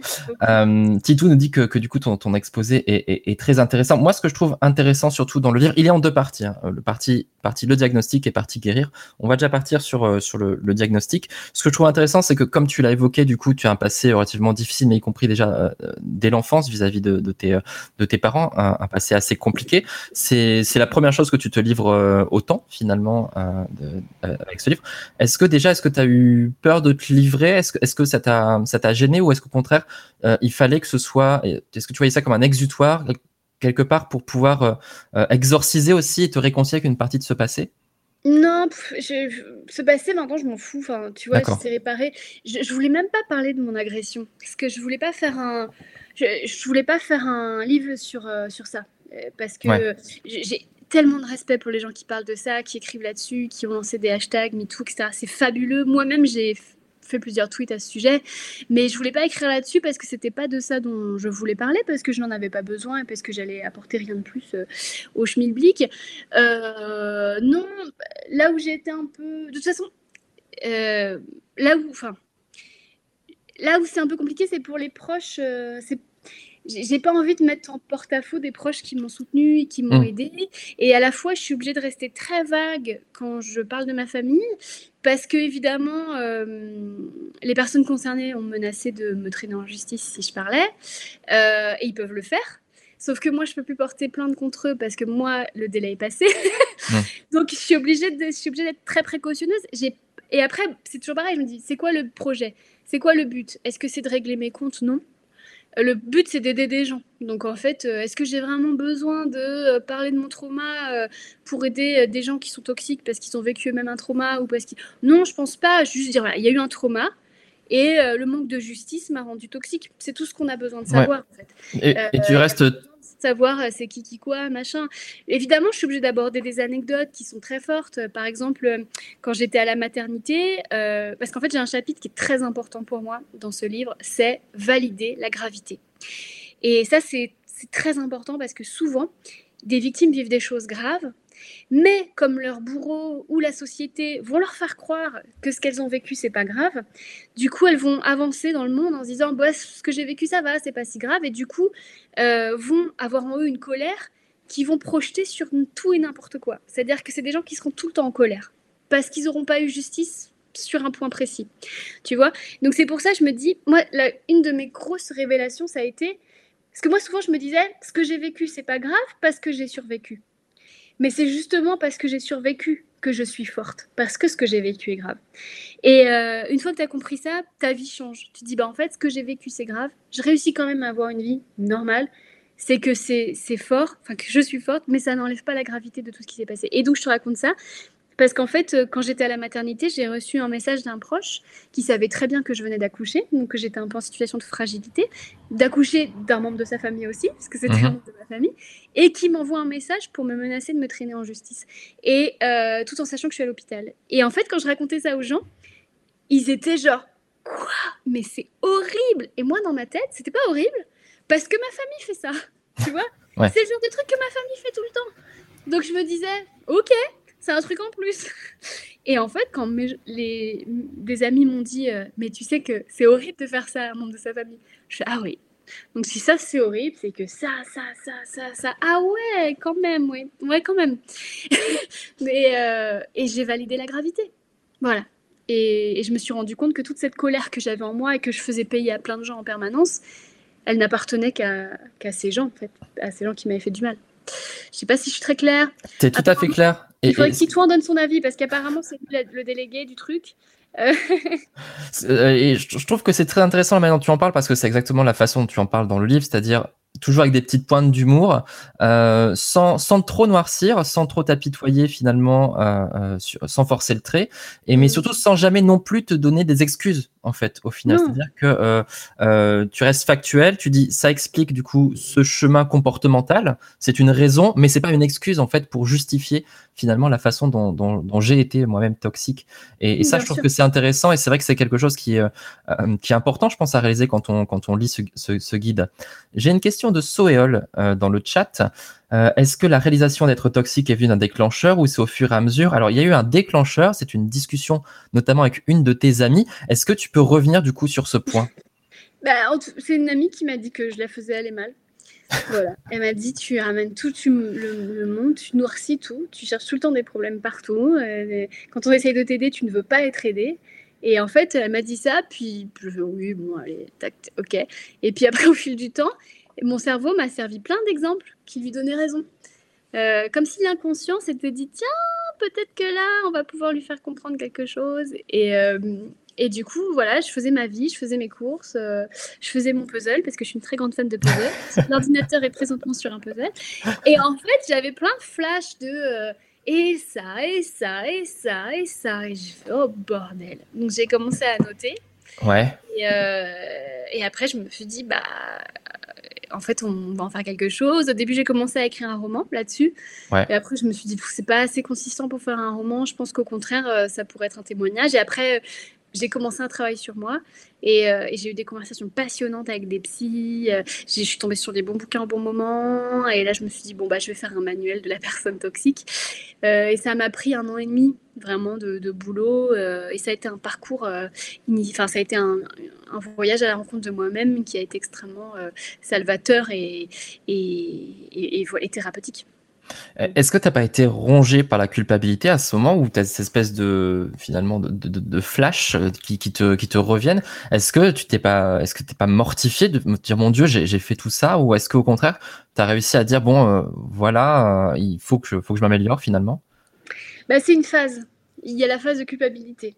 Euh, Titou nous dit que, que, du coup, ton, ton exposé est, est, est, très intéressant. Moi, ce que je trouve intéressant, surtout dans le livre, il est en deux parties. Hein. Le parti, partie le diagnostic et partie guérir. On va déjà partir sur, euh, sur le, le, diagnostic. Ce que je trouve intéressant, c'est que comme tu l'as évoqué, du coup, tu as un passé relativement difficile, mais y compris déjà euh, dès l'enfance vis-à-vis de, de, tes, de tes parents, un, un passé assez compliqué. C'est la première chose que tu te livres euh, autant, finalement, de, avec ce livre. Est-ce que déjà, est-ce que tu as eu peur de te livrer? Est-ce que, est -ce que ça t'a ça t'a gêné ou est-ce qu'au contraire euh, il fallait que ce soit est-ce que tu voyais ça comme un exutoire quelque part pour pouvoir euh, euh, exorciser aussi et te réconcilier avec une partie de ce passé? Non, je, ce passé maintenant je m'en fous. Enfin, tu vois, c'est réparé. Je, je, voulais même pas parler de mon agression parce que je voulais pas faire un, je, je voulais pas faire un livre sur sur ça parce que j'ai tellement de respect pour les gens qui parlent de ça, qui écrivent là-dessus, qui ont lancé des hashtags, MeToo, etc. C'est fabuleux. Moi-même, j'ai fait plusieurs tweets à ce sujet, mais je voulais pas écrire là-dessus parce que c'était pas de ça dont je voulais parler, parce que je n'en avais pas besoin et parce que j'allais apporter rien de plus euh, au schmilblick. Euh, non, là où j'étais un peu, de toute façon, euh, là où, enfin, là où c'est un peu compliqué, c'est pour les proches, j'ai pas envie de mettre en porte-à-faux des proches qui m'ont soutenu et qui m'ont mmh. aidé. Et à la fois, je suis obligée de rester très vague quand je parle de ma famille, parce que évidemment, euh, les personnes concernées ont menacé de me traîner en justice si je parlais, euh, et ils peuvent le faire. Sauf que moi, je peux plus porter plainte contre eux parce que moi, le délai est passé. Mmh. Donc, je suis obligée de, je suis obligée d'être très précautionneuse. J'ai et après, c'est toujours pareil. Je me dis, c'est quoi le projet? C'est quoi le but? Est-ce que c'est de régler mes comptes? Non le but, c'est d'aider des gens. Donc, en fait, euh, est-ce que j'ai vraiment besoin de euh, parler de mon trauma euh, pour aider des gens qui sont toxiques parce qu'ils ont vécu eux-mêmes un trauma ou parce qu'ils... Non, je pense pas. Juste dire, il y a eu un trauma et le manque de justice m'a rendu toxique. C'est tout ce qu'on a besoin de savoir. En fait. et, et, tu restes savoir euh, c'est qui qui quoi, machin. Évidemment, je suis obligée d'aborder des anecdotes qui sont très fortes. Par exemple, euh, quand j'étais à la maternité, euh, parce qu'en fait, j'ai un chapitre qui est très important pour moi dans ce livre, c'est valider la gravité. Et ça, c'est très important parce que souvent, des victimes vivent des choses graves mais comme leur bourreau ou la société vont leur faire croire que ce qu'elles ont vécu, c'est pas grave, du coup, elles vont avancer dans le monde en se disant bah, ce que j'ai vécu, ça va, c'est pas si grave, et du coup, euh, vont avoir en eux une colère qui vont projeter sur tout et n'importe quoi. C'est-à-dire que c'est des gens qui seront tout le temps en colère parce qu'ils n'auront pas eu justice sur un point précis. Tu vois? Donc c'est pour ça que je me dis, moi, une de mes grosses révélations, ça a été. Parce que moi, souvent, je me disais, ce que j'ai vécu, c'est pas grave parce que j'ai survécu. Mais c'est justement parce que j'ai survécu que je suis forte, parce que ce que j'ai vécu est grave. Et euh, une fois que tu as compris ça, ta vie change. Tu te dis, bah, en fait, ce que j'ai vécu, c'est grave. Je réussis quand même à avoir une vie normale. C'est que c'est fort, enfin que je suis forte, mais ça n'enlève pas la gravité de tout ce qui s'est passé. Et donc, je te raconte ça parce qu'en fait, euh, quand j'étais à la maternité, j'ai reçu un message d'un proche qui savait très bien que je venais d'accoucher, donc que j'étais un peu en situation de fragilité, d'accoucher d'un membre de sa famille aussi, parce que c'était mhm. un membre de ma famille, et qui m'envoie un message pour me menacer de me traîner en justice. Et euh, tout en sachant que je suis à l'hôpital. Et en fait, quand je racontais ça aux gens, ils étaient genre, quoi? Mais c'est horrible Et moi, dans ma tête, c'était pas horrible, parce que ma famille fait ça, tu vois? C'est le genre de truc que ma famille fait tout le temps. Donc je me disais, ok, c'est un truc en plus. Et en fait, quand les, des amis m'ont dit, euh, mais tu sais que c'est horrible de faire ça à un membre de sa famille, je suis ah oui. Donc si ça c'est horrible, c'est que ça, ça, ça, ça, ça, ah ouais, quand même, oui, ouais, quand même. et, euh, et j'ai validé la gravité. Voilà. Et, je me suis rendu compte que toute cette colère que j'avais en moi et que je faisais payer à plein de gens en permanence, elle n'appartenait qu'à ces gens, en fait, à ces gens qui m'avaient fait du mal. Je sais pas si je suis très claire. C'est tout à fait clair. Il faudrait que en donne son avis parce qu'apparemment c'est le délégué du truc. Euh, euh, et je trouve que c'est très intéressant la manière dont tu en parles parce que c'est exactement la façon dont tu en parles dans le livre, c'est-à-dire toujours avec des petites pointes d'humour, euh, sans, sans trop noircir, sans trop t'apitoyer finalement, euh, euh, sans forcer le trait, et mais mm. surtout sans jamais non plus te donner des excuses en fait au final. C'est-à-dire que tu restes factuel, tu dis ça explique du coup ce chemin comportemental, c'est une raison, mais c'est pas une excuse en fait pour justifier finalement la façon dont, dont, j'ai été moi-même toxique. Et, ça, je trouve que c'est intéressant et c'est vrai que c'est quelque chose qui, qui est important, je pense, à réaliser quand on, quand on lit ce, ce, ce guide. J'ai une question de Soéol euh, dans le chat. Euh, est-ce que la réalisation d'être toxique est venue d'un déclencheur ou c'est au fur et à mesure? Alors, il y a eu un déclencheur, c'est une discussion notamment avec une de tes amies. Est-ce que tu peux revenir du coup sur ce point? Bah, C'est une amie qui m'a dit que je la faisais aller mal. Voilà. Elle m'a dit tu ramènes tout tu, le, monde, tu noircis tout, tu cherches tout le temps des problèmes partout. Euh, quand on essaye de t'aider, tu ne veux pas être aidé. Et en fait, elle m'a dit ça, puis oui, bon, allez, tac, ok. Et puis après, au fil du temps, mon cerveau m'a servi plein d'exemples qui lui donnaient raison. Euh, comme si l'inconscient s'était dit tiens, peut-être que là, on va pouvoir lui faire comprendre quelque chose. Et, euh, et du coup, voilà, je faisais ma vie, je faisais mes courses, euh, je faisais mon puzzle parce que je suis une très grande fan de puzzle. L'ordinateur est présentement sur un puzzle. Et en fait, j'avais plein de flashs de et ça, et ça, et ça, et ça. Et je fais oh bordel. Donc j'ai commencé à noter. Ouais. Et, et, après, je me suis dit, bah, en fait, on va en faire quelque chose. Au début, j'ai commencé à écrire un roman là-dessus. Et après, je me suis dit, c'est pas assez consistant pour faire un roman. Je pense qu'au contraire, euh, ça pourrait être un témoignage. Et après, j'ai commencé un travail sur moi euh, et, j'ai eu des conversations passionnantes avec des psys. Euh, je suis tombée sur des bons bouquins au bon moment et là je me suis dit bon bah je vais faire un manuel de la personne toxique euh, et ça m'a pris un an et demi vraiment de, boulot et ça a été un parcours, enfin ça a été un, voyage à la rencontre de moi-même qui a été extrêmement salvateur et, et, et thérapeutique. Euh, est-ce que tu n'as pas été rongé par la culpabilité à ce moment où tu as cette espèce de finalement de, flash euh, qui, te, reviennent? Est-ce que tu t'es pas est-ce que t'es pas mortifié de me dire mon Dieu j'ai fait tout ça ou est-ce qu'au contraire tu as réussi à dire bon euh, voilà il faut que je, faut que je m'améliore finalement? Bah, c'est une phase. Il y a la phase de culpabilité.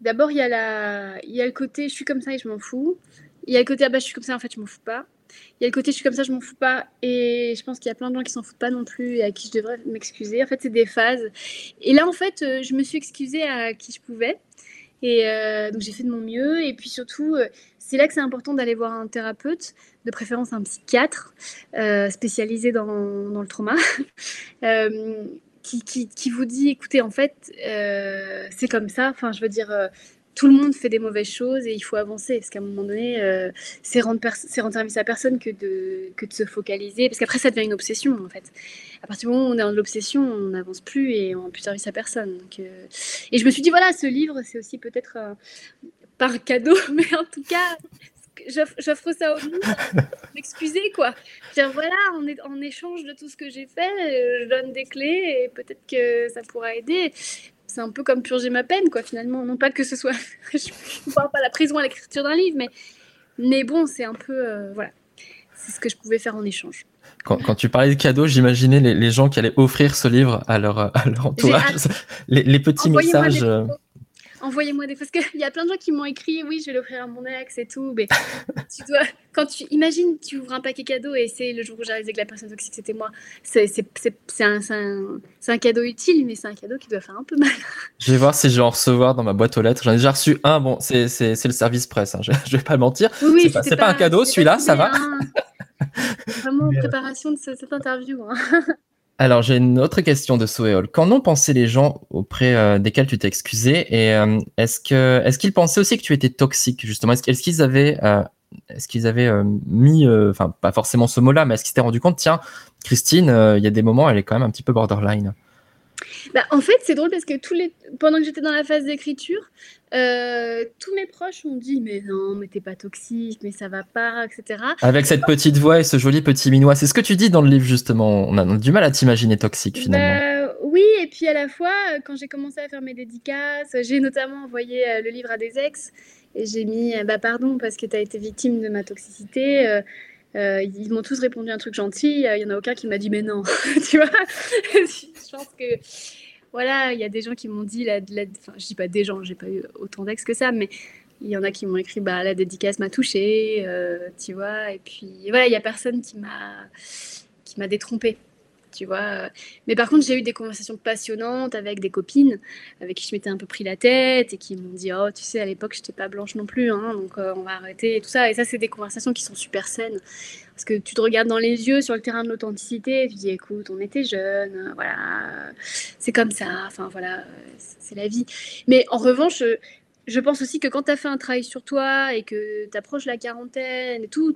D'abord il y a la il y a le côté je suis comme ça et je m'en fous. Il y a le côté ah bah je suis comme ça en fait je m'en fous pas. Il y a le côté je suis comme ça, je m'en fous pas. Et je pense qu'il y a plein de gens qui s'en foutent pas non plus et à qui je devrais m'excuser. En fait, c'est des phases. Et là, en fait, euh, je me suis excusée à qui je pouvais. Et euh, donc, j'ai fait de mon mieux. Et puis surtout, euh, c'est là que c'est important d'aller voir un thérapeute, de préférence un psychiatre spécialisé dans, dans, le trauma. Qui, qui, qui, vous dit, écoutez, en fait, c'est comme ça. Enfin, je veux dire, tout le monde fait des mauvaises choses et il faut avancer. Parce qu'à un moment donné, euh, c'est rendre, rendre, service à personne que de, que de se focaliser. Parce qu'après, ça devient une obsession, en fait. À partir du moment où on est dans l'obsession, on n'avance plus et on n'a plus service à personne. Donc, euh, Et je me suis dit, voilà, ce livre, c'est aussi peut-être euh, par cadeau, mais en tout cas, j'offre ça au monde, m'excuser quoi. Dire voilà, en, en, échange de tout ce que j'ai fait, je donne des clés et peut-être que ça pourra aider c'est un peu comme purger ma peine, quoi, finalement. Non pas que ce soit. je ne parle pas la prison à l'écriture d'un livre, mais, mais bon, c'est un peu. Euh, voilà. C'est ce que je pouvais faire en échange. Quand, quand tu parlais de cadeaux, j'imaginais les, les, gens qui allaient offrir ce livre à leur, à leur entourage. Les, les, petits messages. Euh, envoyez-moi des parce qu'il y a plein de gens qui m'ont écrit oui je vais l'offrir à mon ex et tout mais tu dois quand tu imagines tu ouvres un paquet cadeau et c'est le jour où j'ai réalisé que la personne toxique c'était moi. C'est un, un, un, cadeau utile mais c'est un cadeau qui doit faire un peu mal. Je vais voir si je vais en recevoir dans ma boîte aux lettres. J'en ai déjà reçu un. Bon c'est le service presse hein. je, je, vais pas mentir. Oui, c'est pas, un cadeau celui-là ça va. vraiment en euh, préparation de cette interview hein. Alors, j'ai une autre question de Soéol. Qu'en ont pensé les gens auprès euh, desquels tu t'es excusé Et euh, est-ce que est-ce qu'ils pensaient aussi que tu étais toxique, justement? Est-ce, qu'ils avaient euh, est-ce qu'ils avaient mis, enfin pas forcément ce mot-là, mais est-ce qu'ils s'étaient rendu compte, tiens, Christine, il y a des moments, elle est quand même un petit peu borderline? Bah, en fait, c'est drôle parce que tous les... pendant que j'étais dans la phase d'écriture, euh, tous mes proches m'ont dit Mais non, mais t'es pas toxique, mais ça va pas, etc. Avec cette petite voix et ce joli petit minois. C'est ce que tu dis dans le livre, justement. On a du mal à t'imaginer toxique, finalement. Bah, oui, et puis à la fois, quand j'ai commencé à faire mes dédicaces, j'ai notamment envoyé euh, le livre à des ex et j'ai mis Bah, pardon, parce que t'as été victime de ma toxicité. Euh, euh, ils m'ont tous répondu un truc gentil. Il y en a aucun qui m'a dit mais non, tu vois. je pense que voilà, il y a des gens qui m'ont dit la, enfin, je dis pas des gens, j'ai pas eu autant d'ex que ça, mais il y en a qui m'ont écrit bah la dédicace m'a touchée, euh, tu vois. Et puis voilà, il y a personne qui m'a qui m'a détrompée tu vois. Mais par contre, j'ai eu des conversations passionnantes avec des copines avec qui je m'étais un peu pris la tête et qui m'ont dit Oh, tu sais, à l'époque, je n'étais pas blanche non plus, hein, donc euh, on va arrêter et tout ça. Et ça, c'est des conversations qui sont super saines. Parce que tu te regardes dans les yeux sur le terrain de l'authenticité et tu dis Écoute, on était jeunes, voilà, c'est comme ça, enfin voilà, c'est la vie. Mais en revanche, je pense aussi que quand tu as fait un travail sur toi et que tu approches la quarantaine et tout,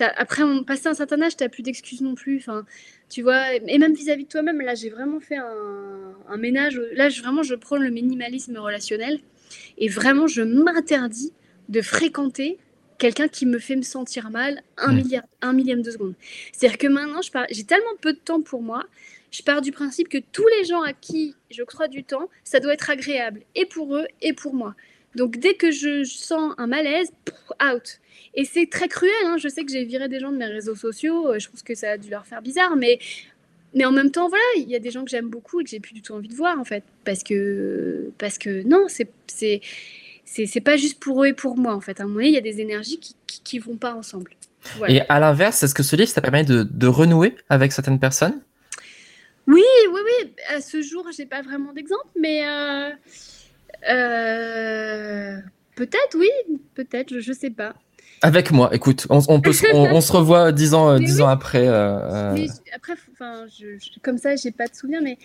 après, on, passé un certain âge, tu n'as plus d'excuses non plus. Enfin, tu vois, et même vis-à-vis de toi-même, là, j'ai vraiment fait un, ménage. Là, je, vraiment, je prends le minimalisme relationnel et vraiment, je m'interdis de fréquenter quelqu'un qui me fait me sentir mal un, milliard, un millième de seconde. C'est-à-dire que maintenant, j'ai tellement peu de temps pour moi, je pars du principe que tous les gens à qui je crois du temps, ça doit être agréable, et pour eux, et pour moi. Donc dès que je sens un malaise, out. Et c'est très cruel, hein. je sais que j'ai viré des gens de mes réseaux sociaux, euh, je pense que ça a dû leur faire bizarre, mais, mais en même temps, voilà, il y a des gens que j'aime beaucoup et que j'ai plus du tout envie de voir, en fait. Parce que, parce que non, c'est, c'est, c'est, pas juste pour eux et pour moi, en fait. À un moment donné, il y a des énergies qui, qui, vont pas ensemble. Et à l'inverse, est-ce que ce livre, ça permet de, de renouer avec certaines personnes? Oui, oui, oui. À ce jour, j'ai pas vraiment d'exemple, mais... Euh, euh, peut-être, oui, peut-être, je, ne sais pas. Avec moi, écoute, on, peut, on, se revoit dix ans, euh, après. Euh, après, enfin, je, comme ça, j'ai pas de souvenir, mais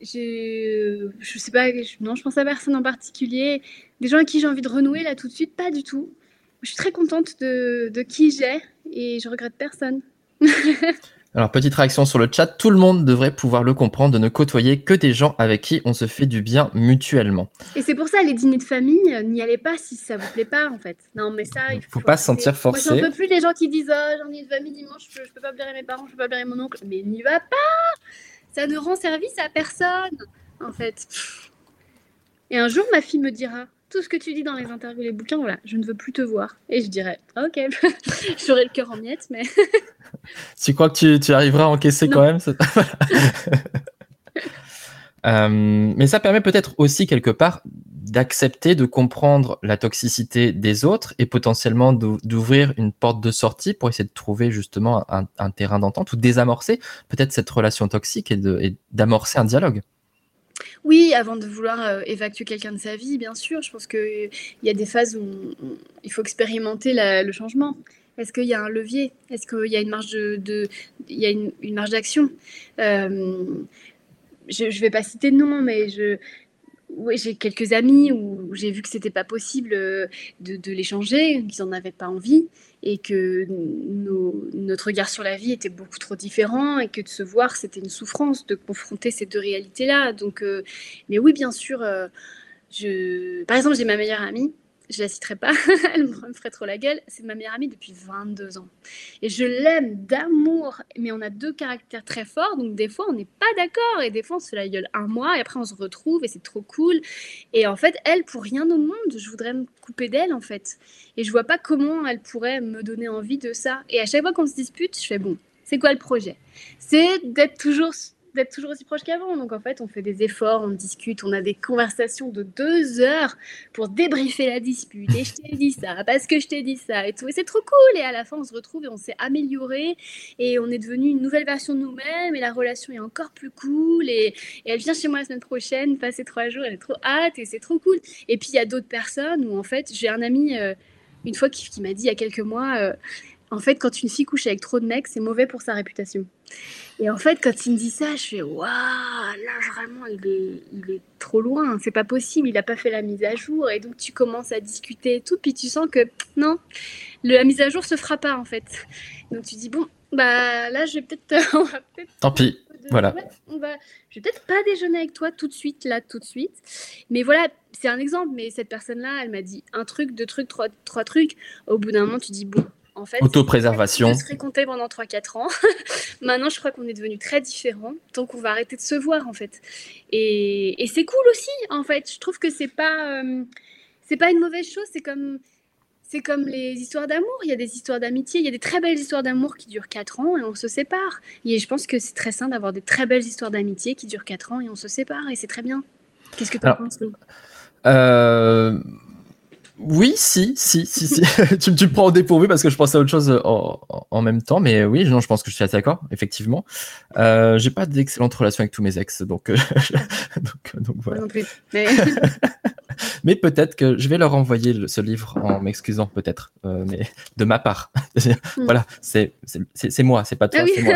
je, je sais pas, non, je pense à personne en particulier. Des gens à qui j'ai envie de renouer là tout de suite, pas du tout. Je suis très contente de, de qui j'ai et je regrette personne. Alors, petite réaction sur le chat, tout le monde devrait pouvoir le comprendre, de ne côtoyer que des gens avec qui on se fait du bien mutuellement. Et c'est pour ça, les dîners de famille, euh, n'y allez pas si ça vous plaît pas, en fait. Non, mais ça, il faut, faut pas se sentir forcé. Moi, j'en peux plus les gens qui disent oh, j'en ai de famille dimanche, je peux, peux pas blairer mes parents, je peux pas blairer mon oncle. Mais n'y va pas Ça ne rend service à personne, en fait. Et un jour, ma fille me dira tout ce que tu dis dans les interviews, les bouquins, voilà, je ne veux plus te voir. Et je dirais, ok, j'aurai le cœur en miettes, mais. tu crois que tu, arriveras à encaisser quand même euh, Mais ça permet peut-être aussi quelque part d'accepter, de comprendre la toxicité des autres et potentiellement d'ouvrir une porte de sortie pour essayer de trouver justement un, terrain d'entente ou désamorcer peut-être cette relation toxique et d'amorcer un dialogue. Oui, avant de vouloir euh, évacuer quelqu'un de sa vie, bien sûr. Je pense qu'il y a des phases où il faut expérimenter le changement. Est-ce qu'il y a un levier? Est-ce qu'il y a une marge de, il y a une, marge d'action? Euh, Je ne vais pas citer de nom, mais je, j'ai quelques amis où j'ai vu que c'était pas possible euh, de, de l'échanger, qu'ils n'en avaient pas envie et que notre regard sur la vie était beaucoup trop différent et que de se voir, c'était une souffrance de confronter ces deux réalités-là. Donc, euh, mais oui, bien sûr, je... par exemple, j'ai ma meilleure amie je la citerai pas, elle me ferait trop la gueule, c'est ma meilleure amie depuis 22 ans. Et je l'aime d'amour, mais on a deux caractères très forts, donc des fois on n'est pas d'accord, et des fois on se la gueule un mois, et après on se retrouve, et c'est trop cool. Et en fait, elle, pour rien au monde, je voudrais me couper d'elle, en fait. Et je vois pas comment elle pourrait me donner envie de ça. Et à chaque fois qu'on se dispute, je fais, bon, c'est quoi le projet? C'est d'être toujours d'être toujours aussi proche qu'avant. Donc en fait, on fait des efforts, on discute, on a des conversations de deux heures pour débriefer la dispute. Et je t'ai dit ça, parce que je t'ai dit ça et tout. Et c'est trop cool. Et à la fin, on se retrouve et on s'est amélioré et on est devenu une nouvelle version de nous-mêmes et la relation est encore plus cool. Et, elle vient chez moi la semaine prochaine, passer trois jours, elle est trop hâte et c'est trop cool. Et puis il y a d'autres personnes où en fait, j'ai un ami. Euh, une fois qui, m'a dit il y a quelques mois, euh, en fait, quand une fille couche avec trop de mecs, c'est mauvais pour sa réputation. Et en fait, quand il me dit ça, je fais waouh, là vraiment, il est, il est trop loin, c'est pas possible, il a pas fait la mise à jour. Et donc, tu commences à discuter et tout, puis tu sens que non, la mise à jour se fera pas en fait. Donc, tu dis bon, bah là, je vais peut-être. Peut Tant pis. Voilà. on va, je vais peut-être pas déjeuner avec toi tout de suite, là, tout de suite. Mais voilà, c'est un exemple. Mais cette personne-là, elle m'a dit un truc, deux trucs, trois, trois trucs. Au bout d'un moment, tu dis bon, en fait, Autopréservation. Je serais compté pendant 3-4 ans. Maintenant, je crois qu'on est devenus très différents. Donc, on va arrêter de se voir, en fait. Et, et c'est cool aussi, en fait. Je trouve que c'est pas, euh, c'est pas une mauvaise chose. C'est comme, c'est comme les histoires d'amour. Il y a des histoires d'amitié. Il y a des très belles histoires d'amour qui durent 4 ans et on se sépare. Et je pense que c'est très sain d'avoir des très belles histoires d'amitié qui durent 4 ans et on se sépare. Et c'est très bien. Qu'est-ce que tu en penses, euh, oui, si, si, si, si. tu, tu, me prends au dépourvu parce que je pense à autre chose en, en même temps, mais oui, non, je pense que je suis assez d'accord, effectivement. Euh, j'ai pas d'excellente relation avec tous mes ex, donc, euh, donc, donc, voilà. Non plus. Mais, mais peut-être que je vais leur envoyer ce livre en m'excusant, peut-être, euh, mais de ma part. Voilà, c'est c'est moi, c'est pas toi, ah c'est moi.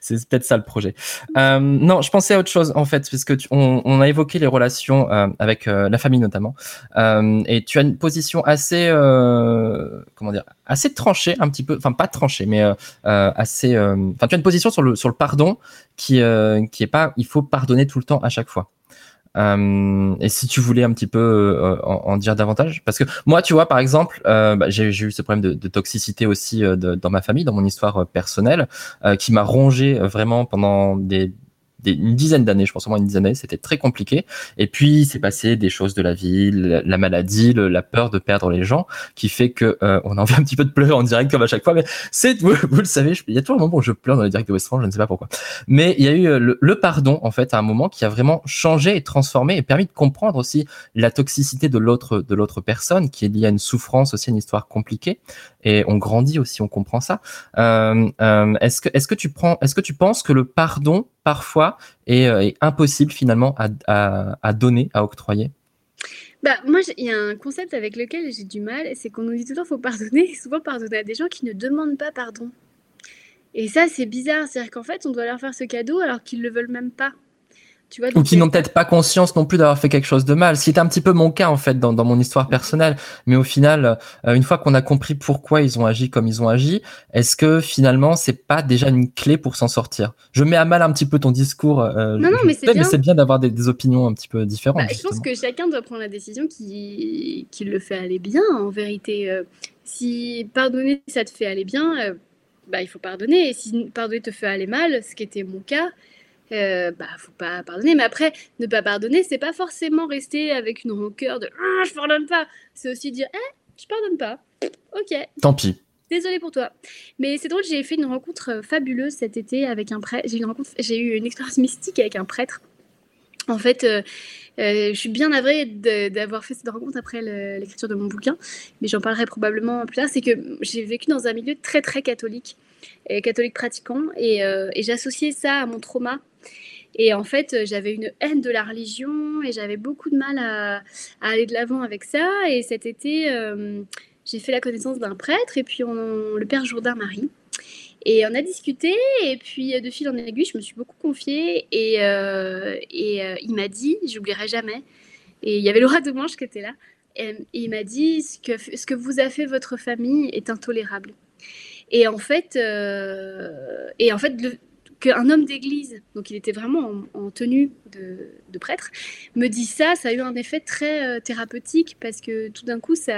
c'est peut-être ça le projet. Euh, non, je pensais à autre chose en fait, puisque on, on, a évoqué les relations euh, avec la famille notamment, et tu tu as une position assez, euh, comment dire, assez tranchée, un petit peu, enfin pas tranchée, mais euh, euh, assez, enfin tu as une position sur le sur le pardon qui qui est pas, il faut pardonner tout le temps à chaque fois. et si tu voulais un petit peu en, dire davantage, parce que moi, tu vois, par exemple, bah, j'ai eu ce problème de, de toxicité aussi dans ma famille, dans mon histoire personnelle, qui m'a rongé vraiment pendant des une dizaine d'années, je pense au moins une dizaine d'années, c'était très compliqué. Et puis, c'est passé des choses de la vie, la, maladie, la peur de perdre les gens, qui fait que euh, on a envie un petit peu de pleurer en direct comme à chaque fois. Mais c'est, vous, le savez, il y a toujours un moment où je pleure dans les directs de West je ne sais pas pourquoi. Mais il y a eu euh, le, pardon, en fait, à un moment qui a vraiment changé et transformé et permis de comprendre aussi la toxicité de l'autre, de l'autre personne, qui est liée à une souffrance aussi, une histoire compliquée. Et on grandit aussi, on comprend ça. Euh, euh, est-ce que, est-ce que tu prends, est-ce que tu penses que le pardon parfois est, euh, impossible finalement à, donner, à octroyer? Bah, moi, il y a un concept avec lequel j'ai du mal, c'est qu'on nous dit tout le temps faut pardonner, et souvent pardonner à des gens qui ne demandent pas pardon. Et ça, c'est bizarre, c'est-à-dire qu'en fait, on doit leur faire ce cadeau alors qu'ils le veulent même pas. Ou qui n'ont peut-être pas conscience non plus d'avoir fait quelque chose de mal. C'est un petit peu mon cas en fait dans, mon histoire personnelle. Mais au final, euh, une fois qu'on a compris pourquoi ils ont agi comme ils ont agi, est-ce que finalement c'est pas déjà une clé pour s'en sortir? Je mets à mal un petit peu ton discours. Euh, non, non, mais c'est bien. bien d'avoir des, opinions un petit peu différentes. Bah, je pense que chacun doit prendre la décision qui, qui le fait aller bien. En vérité, euh, si pardonner ça te fait aller bien, bah il faut pardonner. Et si pardonner te fait aller mal, ce qui était mon cas euh, bah faut pas pardonner. Mais après, ne pas pardonner, c'est pas forcément rester avec une rancœur de ah, je pardonne pas. C'est aussi dire eh, je pardonne pas. Ok. Tant pis. Désolée pour toi. Mais c'est drôle, j'ai fait une rencontre euh, fabuleuse cet été avec un prêtre. J'ai une rencontre, j'ai eu une expérience mystique avec un prêtre. En fait, euh, je suis bien navrée d'avoir fait cette rencontre après l'écriture de mon bouquin, mais j'en parlerai probablement plus tard. C'est que j'ai vécu dans un milieu très très catholique, catholique pratiquant, et, et j'associais ça à mon trauma et en fait, euh, j'avais une haine de la religion et j'avais beaucoup de mal à, aller de l'avant avec ça. Et cet été, euh, j'ai fait la connaissance d'un prêtre et puis le père Jourdain Marie. Et on a discuté, et puis de fil en aiguille, je me suis beaucoup confiée, et, euh, et il m'a dit, j'oublierai jamais, et il y avait Laura Demange qui était là, et, il m'a dit, ce que, ce que vous a fait votre famille est intolérable. Et en fait, et en fait qu'un homme d'église, donc il était vraiment en, tenue de, prêtre, me dit ça, ça a eu un effet très euh, thérapeutique parce que tout d'un coup, c'est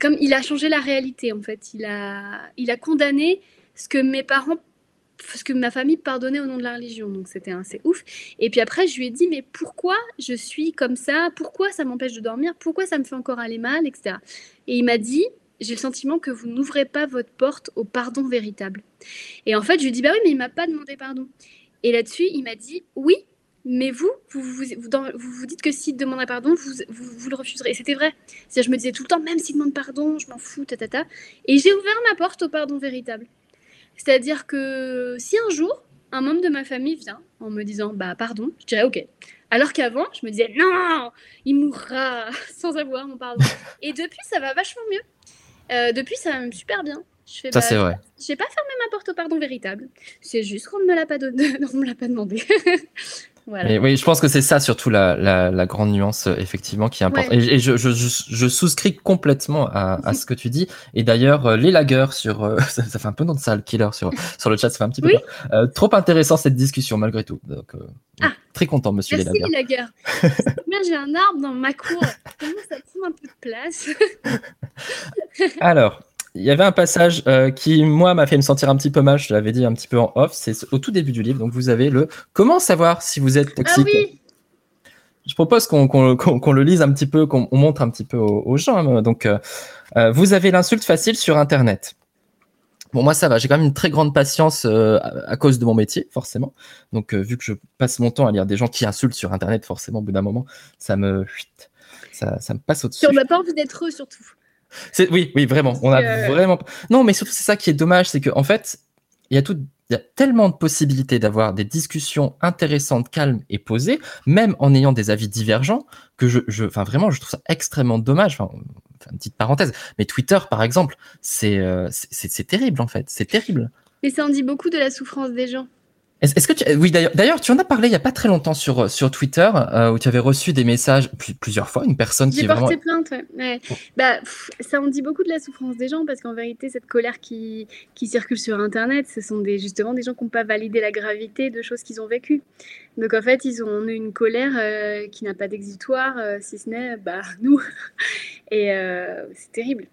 comme il a changé la réalité en fait. Il a, il a condamné ce que mes parents, ce que ma famille pardonnait au nom de la religion. Donc c'était assez ouf. Et puis après, je lui ai dit mais pourquoi je suis comme ça? Pourquoi ça m'empêche de dormir? Pourquoi ça me fait encore aller mal, etc. Et il m'a dit j'ai le sentiment que vous n'ouvrez pas votre porte au pardon véritable. Et en fait, je lui dis, bah oui, mais il m'a pas demandé pardon. Et là-dessus, il m'a dit, oui, mais vous, vous vous, vous, dites que s'il demanderait pardon, vous, vous, le refuserez. Et c'était vrai. C'est-à-dire, je me disais tout le temps, même s'il demande pardon, je m'en fous, ta, ta, ta. Et j'ai ouvert ma porte au pardon véritable. C'est-à-dire que si un jour, un membre de ma famille vient en me disant, bah pardon, je dirais, ok. Alors qu'avant, je me disais, non, il mourra sans avoir mon pardon. Et depuis, ça va vachement mieux. Euh, depuis, ça va super bien. Je fais, Ça, bah, c'est vrai. J'ai pas fermé ma porte au pardon véritable. C'est juste qu'on ne me l'a pas, don- me l'a pas demandé. voilà. Mais oui, je pense que c'est ça surtout la, la, la grande nuance, euh, effectivement, qui est importante. Ouais. Et, et je, je, je, je souscris complètement à, à ce que tu dis. Et d'ailleurs, euh, les lagueurs sur. euh, ça, ça fait un peu nom de ça, le killer sur, sur le chat, ça fait un petit peu Oui. peur. Euh, trop intéressant cette discussion, malgré tout. Donc, euh, Ah. Très content, monsieur Merci les les lagueurs. lagueurs. Bien, j'ai un arbre dans ma cour. Comment ça prend un peu de place Alors, il y avait un passage euh, qui, moi, m'a fait me sentir un petit peu mal. Je l'avais dit un petit peu en off. C'est au tout début du livre. Donc, vous avez le Comment savoir si vous êtes Ah toxique? oui, Je propose qu'on le lise un petit peu, qu'on on montre un petit peu aux, aux gens. hein. Donc, euh, euh, vous avez l'insulte facile sur Internet. Bon, moi, ça va. J'ai quand même une très grande patience euh, à, cause de mon métier, forcément. Donc, euh, vu que je passe mon temps à lire des gens qui insultent sur Internet, forcément, au bout d'un moment, ça me, ça, ça me passe au-dessus. on n'a pas envie d'être eux surtout. C'est- Oui, oui, vraiment. On a Euh, vraiment. Non, mais surtout, c'est ça qui est dommage, c'est qu'en fait, il y a tout. Il y a tellement de possibilités d'avoir des discussions intéressantes, calmes et posées, même en ayant des avis divergents, que je, je, enfin vraiment, je trouve ça extrêmement dommage. Enfin, une petite parenthèse, mais Twitter, par exemple, c'est, euh, c'est, c'est- c'est terrible en fait, c'est terrible. Et ça en dit beaucoup de la souffrance des gens. Est-ce que tu, oui d'ailleurs, d'ailleurs, tu en as parlé il y a pas très longtemps sur sur Twitter euh, où tu avais reçu des messages plu- plusieurs fois, une personne qui est vraiment. porté plainte, ouais. Ouais. Bah, pff, ça en dit beaucoup de la souffrance des gens parce qu'en vérité, cette colère qui, qui circule sur Internet, ce sont des, justement des gens qui n'ont pas validé la gravité de choses qu'ils ont vécues. Donc en fait, ils ont eu une colère euh, qui n'a pas d'exutoire, euh, si ce n'est bah, nous. Et euh, c'est terrible.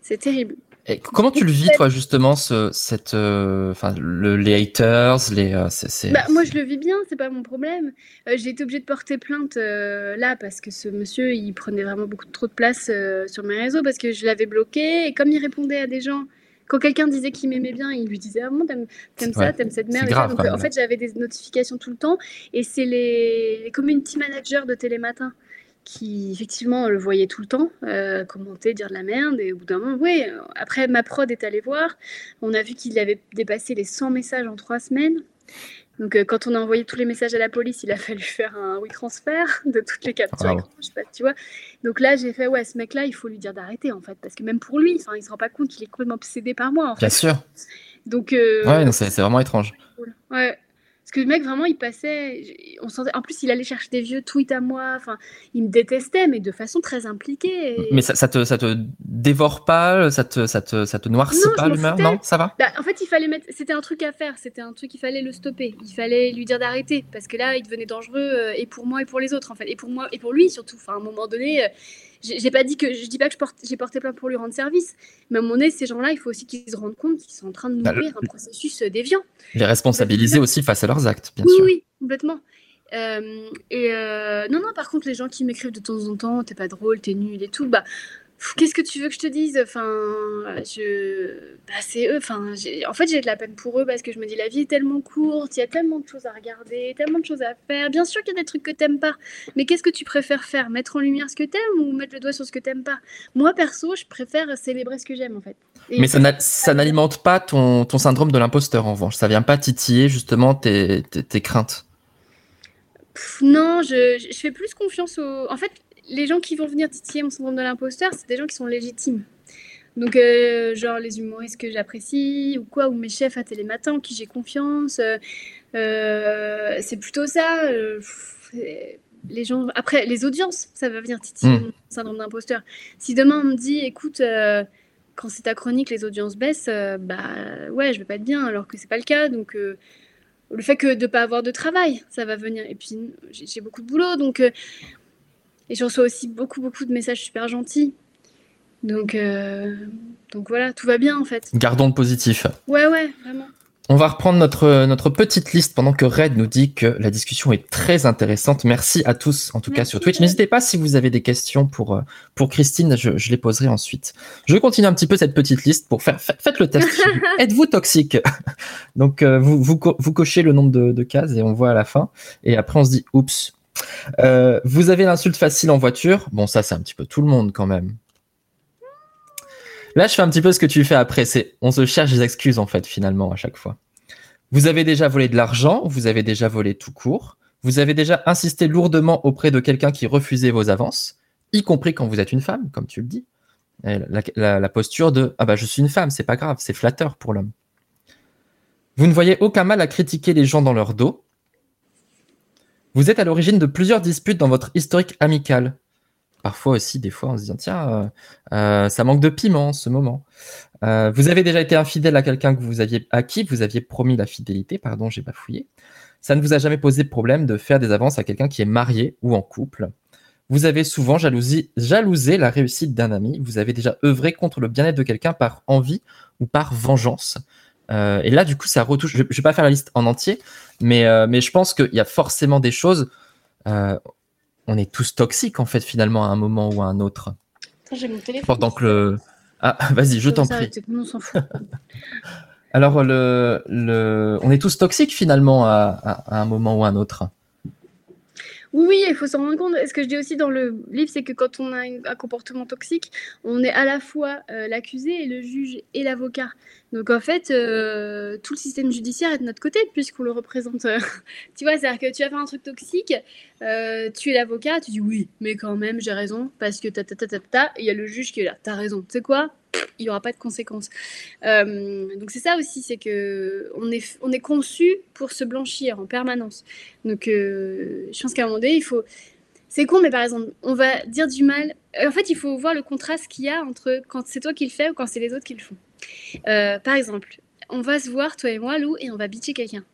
C'est terrible. Et comment tu le vis, toi, justement, ce, cette, euh, enfin, le, les haters, les, euh, c'est- Bah, moi, je le vis bien, c'est pas mon problème. Euh, j'ai été obligée de porter plainte euh, là parce que ce monsieur, il prenait vraiment beaucoup trop de place sur mes réseaux parce que je l'avais bloqué et comme il répondait à des gens, quand quelqu'un disait qu'il m'aimait bien, il lui disait ah bon t'aimes ça, t'aimes cette merde. grave, Donc en fait, j'avais des notifications tout le temps et c'est les, les community managers de Télématin qui effectivement le voyaient tout le temps euh, commenter, dire de la merde et au bout d'un moment, oui. euh, Après, ma prod est allée voir, on a vu qu'il avait dépassé les 100 messages en trois semaines. Donc, euh, quand on a envoyé tous les messages à la police, il a fallu faire un oui transfert de toutes les captures Bravo. écran, je sais pas, tu vois. Donc là, j'ai fait, ouais, ce mec-là, il faut lui dire d'arrêter, en fait, parce que même pour lui, il se rend pas compte qu'il est complètement obsédé par moi, en fait. Bien sûr. Donc, euh, Ouais, c'est, c'est vraiment étrange. cool. Ouais. Parce que le mec, vraiment, il passait. On sentait... En plus, il allait chercher des vieux tweets à moi. Enfin, il me détestait, mais de façon très impliquée. et- Mais ça, ça te, ça te dévore pas, ça te, ça te, ça te noircit Non, pas l'humeur, non? Ça va? Bah, en fait, il fallait mettre. C'était un truc à faire. C'était un truc, il fallait le stopper. Il fallait lui dire d'arrêter. Parce que là, il devenait dangereux euh, et pour moi et pour les autres, en fait. Et pour moi et pour lui, surtout. Enfin, à un moment donné. J'ai pas dit que je dis pas que j'ai porté plainte pour lui rendre service, mais à un moment donné, ces gens-là, il faut aussi qu'ils se rendent compte qu'ils sont en train de Bah, nourrir un processus euh, déviant. Les responsabiliser aussi face à leurs actes, bien Oui, sûr. oui, complètement. Euh, et euh, non, non, par contre, les gens qui m'écrivent de temps en temps, t'es pas drôle, t'es nul et tout, bah, qu'est-ce que tu veux que je te dise? Enfin, je, bah, c'est eux. Enfin, en fait, j'ai de la peine pour eux parce que je me dis, la vie est tellement courte, il y a tellement de choses à regarder, tellement de choses à faire. Bien sûr qu'il y a des trucs que t'aimes pas, mais qu'est-ce que tu préfères faire? Mettre en lumière ce que t'aimes ou mettre le doigt sur ce que t'aimes pas? Moi, perso, je préfère célébrer ce que j'aime, en fait. Et Mais ça, n'a- ça n'alimente pas ton, ton syndrome de l'imposteur, en revanche. Ça vient pas titiller, justement, tes, tes, tes craintes. Pff, Non, je, je fais plus confiance aux. En fait, les gens qui vont venir titiller mon syndrome de l'imposteur, c'est des gens qui sont légitimes. Donc, euh, genre les humoristes que j'apprécie ou quoi, ou mes chefs à Télématin qui j'ai confiance. euh, euh, c'est plutôt ça. euh, les gens. Après, les audiences, ça va venir titiller Mm. mon syndrome d'imposteur. Si demain on me dit, écoute. quand c'est ta chronique, les audiences baissent, bah ouais, je vais pas être bien, alors que c'est pas le cas. Donc, le fait que de pas avoir de travail, ça va venir. Et puis, j'ai j'ai beaucoup de boulot, donc. Et je reçois aussi beaucoup, beaucoup de messages super gentils. Donc, euh, donc voilà, tout va bien en fait. Gardons le positif. Ouais, ouais, vraiment. On va reprendre notre, notre petite liste pendant que Red nous dit que la discussion est très intéressante. Merci à tous, en tout cas sur Twitch. N'hésitez pas si vous avez des questions pour, euh, pour Christine, je, je les poserai ensuite. Je continue un petit peu cette petite liste pour faire. fa- Faites le test. Êtes-vous toxique? Donc, euh, vous, vous, co- vous cochez le nombre de, de cases et on voit à la fin. Et après, on se dit oups. Euh, vous avez l'insulte facile en voiture. Bon, ça, c'est un petit peu tout le monde quand même. Là, je fais un petit peu ce que tu fais après. C'est, on se cherche des excuses en fait, finalement, à chaque fois. Vous avez déjà volé de l'argent, vous avez déjà volé tout court, vous avez déjà insisté lourdement auprès de quelqu'un qui refusait vos avances, y compris quand vous êtes une femme, comme tu le dis. La, posture de ah bah je suis une femme, c'est pas grave, c'est flatteur pour l'homme. Vous ne voyez aucun mal à critiquer les gens dans leur dos. Vous êtes à l'origine de plusieurs disputes dans votre historique amical. Parfois aussi, des fois, on se dit tiens, euh, euh, ça manque de piment ce moment. Euh, vous avez déjà été infidèle à quelqu'un que vous aviez à qui vous aviez promis la fidélité. Pardon, j'ai bafouillé. Ça ne vous a jamais posé problème de faire des avances à quelqu'un qui est marié ou en couple. Vous avez souvent jalousé la réussite d'un ami. Vous avez déjà œuvré contre le bien-être de quelqu'un par envie ou par vengeance. Euh, et là, du coup, ça retouche. Je, ne vais pas faire la liste en entier, mais, euh, mais je pense qu'il y a forcément des choses. Euh, on est tous toxiques, en fait, finalement, à un moment ou à un autre. j'ai mon téléphone. Que le. Ah, vas-y, je t'en prie. On s'en fout. Alors, le, le, on est tous toxiques, finalement, à, à un moment ou à un autre. Oui, il faut s'en rendre compte. Ce que je dis aussi dans le livre, c'est que quand on a un comportement toxique, on est à la fois euh, l'accusé et le juge et l'avocat. Donc en fait, euh, tout le système judiciaire est de notre côté puisqu'on le représente. Euh, tu vois, c'est-à-dire que tu as fait un truc toxique, tu es l'avocat, tu dis oui, mais quand même, j'ai raison parce que ta ta ta ta ta. Il y a le juge qui est là. T'as raison. Tu sais quoi? Il n'y aura pas de conséquences. Euh, donc c'est ça aussi, c'est que on est, on est conçu pour se blanchir en permanence. Donc euh, je pense qu'à un moment donné, il faut... C'est con, mais par exemple, on va dire du mal. En fait, il faut voir le contraste qu'il y a entre quand c'est toi qui le fais ou quand c'est les autres qui le font. Euh, par exemple, on va se voir, toi et moi, Lou, et on va bitcher quelqu'un.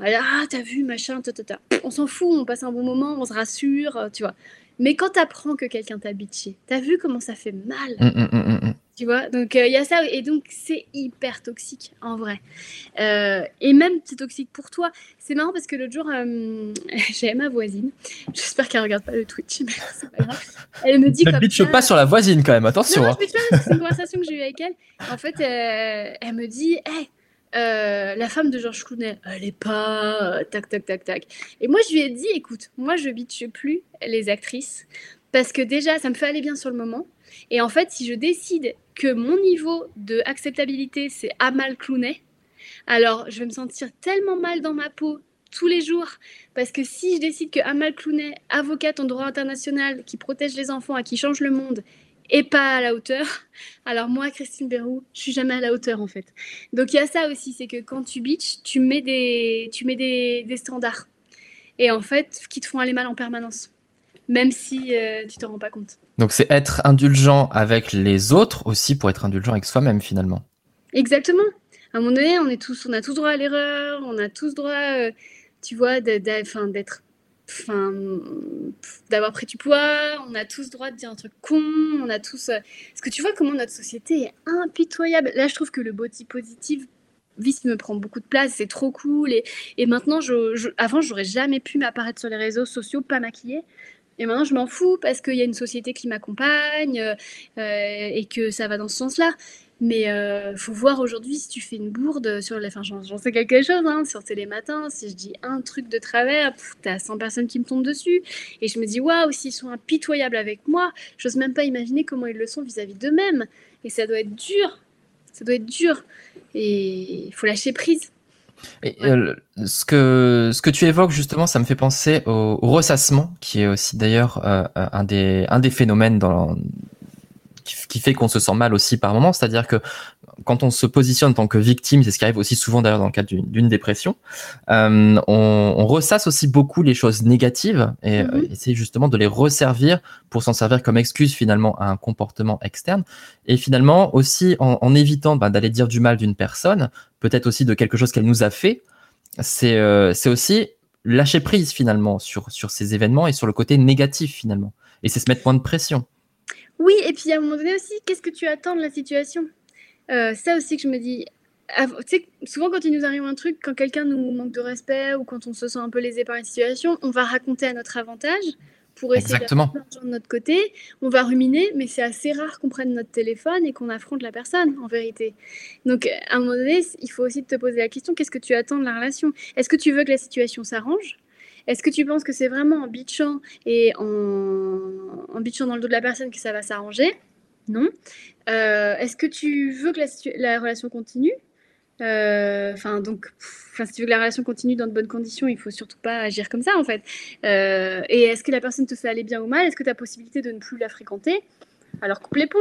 Ah, t'as vu, machin, ta, ta, ta. On s'en fout, on passe un bon moment, on se rassure, tu vois. Mais quand t'apprends que quelqu'un t'a bitché, t'as vu comment ça fait mal hum, hum, hum, tu vois, donc il euh, y a ça, et donc c'est hyper toxique en vrai. Euh, et même c'est toxique pour toi. C'est marrant parce que l'autre jour, euh, j'avais ma voisine. J'espère qu'elle regarde pas le Twitch, mais c'est pas grave. Elle me dit. Ne bitche pas sur la voisine quand même, attention. Non, hein. c'est une conversation que j'ai eue avec elle. En fait, elle me dit hey, la femme de Georges Clooney, elle est pas tac tac tac tac. Et moi je lui ai dit écoute, moi je bitche plus les actrices parce que déjà ça me fait aller bien sur le moment. Et en fait, si je décide que mon niveau de acceptabilité, c'est Amal Clooney, alors je vais me sentir tellement mal dans ma peau tous les jours. Parce que si je décide que Amal Clooney, avocate en droit international, qui protège les enfants et qui change le monde, est pas à la hauteur, alors moi, Christine Berrou, je suis jamais à la hauteur en fait. Donc il y a ça aussi, c'est que quand tu bitches, tu mets des, standards. Et en fait, qui te font aller mal en permanence même si euh, tu te rends pas compte. Donc c'est être indulgent avec les autres aussi pour être indulgent avec soi-même finalement. Exactement. À un moment donné, on est tous, on a tous droit à l'erreur, on a tous droit, euh, tu vois, d'être, d'avoir pris du poids, on a tous droit de dire un truc con, on a tous. Euh, parce que tu vois comment notre société est impitoyable. Là, je trouve que le body positive vice me prend beaucoup de place, c'est trop cool. Et, et maintenant, je, je, avant, j'aurais jamais pu m'apparaître sur les réseaux sociaux pas maquillée. Et maintenant, je m'en fous parce qu'il y a une société qui m'accompagne euh, et que ça va dans ce sens-là. Mais euh, faut voir aujourd'hui si tu fais une bourde sur les. Enfin, j'en sais quelque chose, hein, sur Télématin. Si je dis un truc de travers, t'as 100 personnes qui me tombent dessus. Et je me dis, waouh, s'ils sont impitoyables avec moi, j'ose même pas imaginer comment ils le sont vis-à-vis d'eux-mêmes. Et ça doit être dur. Ça doit être dur. Et il faut lâcher prise. Et, euh, ce, que, ce que tu évoques justement, ça me fait penser au, ressassement, qui est aussi d'ailleurs euh, un, des, un des phénomènes dans, qui, fait qu'on se sent mal aussi par moment. C'est-à-dire que quand on se positionne en tant que victime, c'est ce qui arrive aussi souvent d'ailleurs dans le cadre d'une dépression, euh, on, on, ressasse aussi beaucoup les choses négatives et mm essayer justement de les resservir pour s'en servir comme excuse finalement à un comportement externe. Et finalement aussi en, en évitant bah, d'aller dire du mal d'une personne, peut-être aussi de quelque chose qu'elle nous a fait, c'est euh, aussi lâcher prise finalement sur, sur ces événements et sur le côté négatif finalement. Et c'est se mettre moins de pression. Oui, et puis à un moment donné aussi, qu'est-ce que tu attends de la situation? Euh, Ça aussi que je me dis. Tu sais, souvent quand il nous arrive un truc, quand quelqu'un nous manque de respect ou quand on se sent un peu lésé par une situation, on va raconter à notre avantage pour essayer Exactement. de notre côté. On va ruminer, mais c'est assez rare qu'on prenne notre téléphone et qu'on affronte la personne, en vérité. Donc, à un moment donné, il faut aussi te poser la question qu'est-ce que tu attends de la relation? Est-ce que tu veux que la situation s'arrange? Est-ce que tu penses que c'est vraiment en bitchant et en, en bitchant dans le dos de la personne que ça va s'arranger? Non. Euh, est-ce que tu veux que la, relation continue? Euh, Enfin, donc, si tu veux que la relation continue dans de bonnes conditions, il faut surtout pas agir comme ça, en fait. Euh, et est-ce que la personne te fait aller bien ou mal? Est-ce que tu as possibilité de ne plus la fréquenter? Alors coupe les ponts.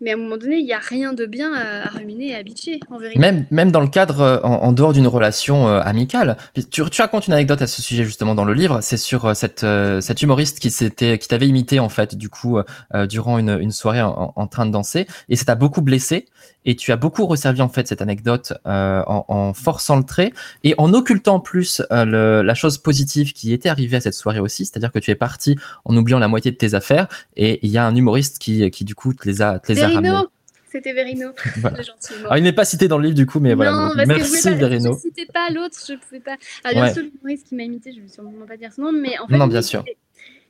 Mais à un moment donné, il n'y a rien de bien à, ruminer et à bitcher, en vérité. Même, même dans le cadre, euh, en, dehors d'une relation euh, amicale. Tu, tu, racontes une anecdote à ce sujet justement dans le livre. C'est sur euh, cette, cette humoriste qui s'était, qui t'avait imité en fait, du coup, durant une, une soirée en, en, train de danser, et ça t'a beaucoup blessé. Et tu as beaucoup resservi en fait cette anecdote en, en, forçant le trait et en occultant plus le, la chose positive qui était arrivée à cette soirée aussi, c'est-à-dire que tu es parti en oubliant la moitié de tes affaires. Et il y a un humoriste qui, qui du coup te les a, te les a c'était Verino. Alors, il n'est pas cité dans le livre du coup, mais voilà. Merci Verino. Je ne citais pas l'autre, je ne pouvais pas. Alors, bien sûr, l'humoriste qui m'a imité, je ne vais sûrement pas dire son nom, mais en fait. Non, bien sûr.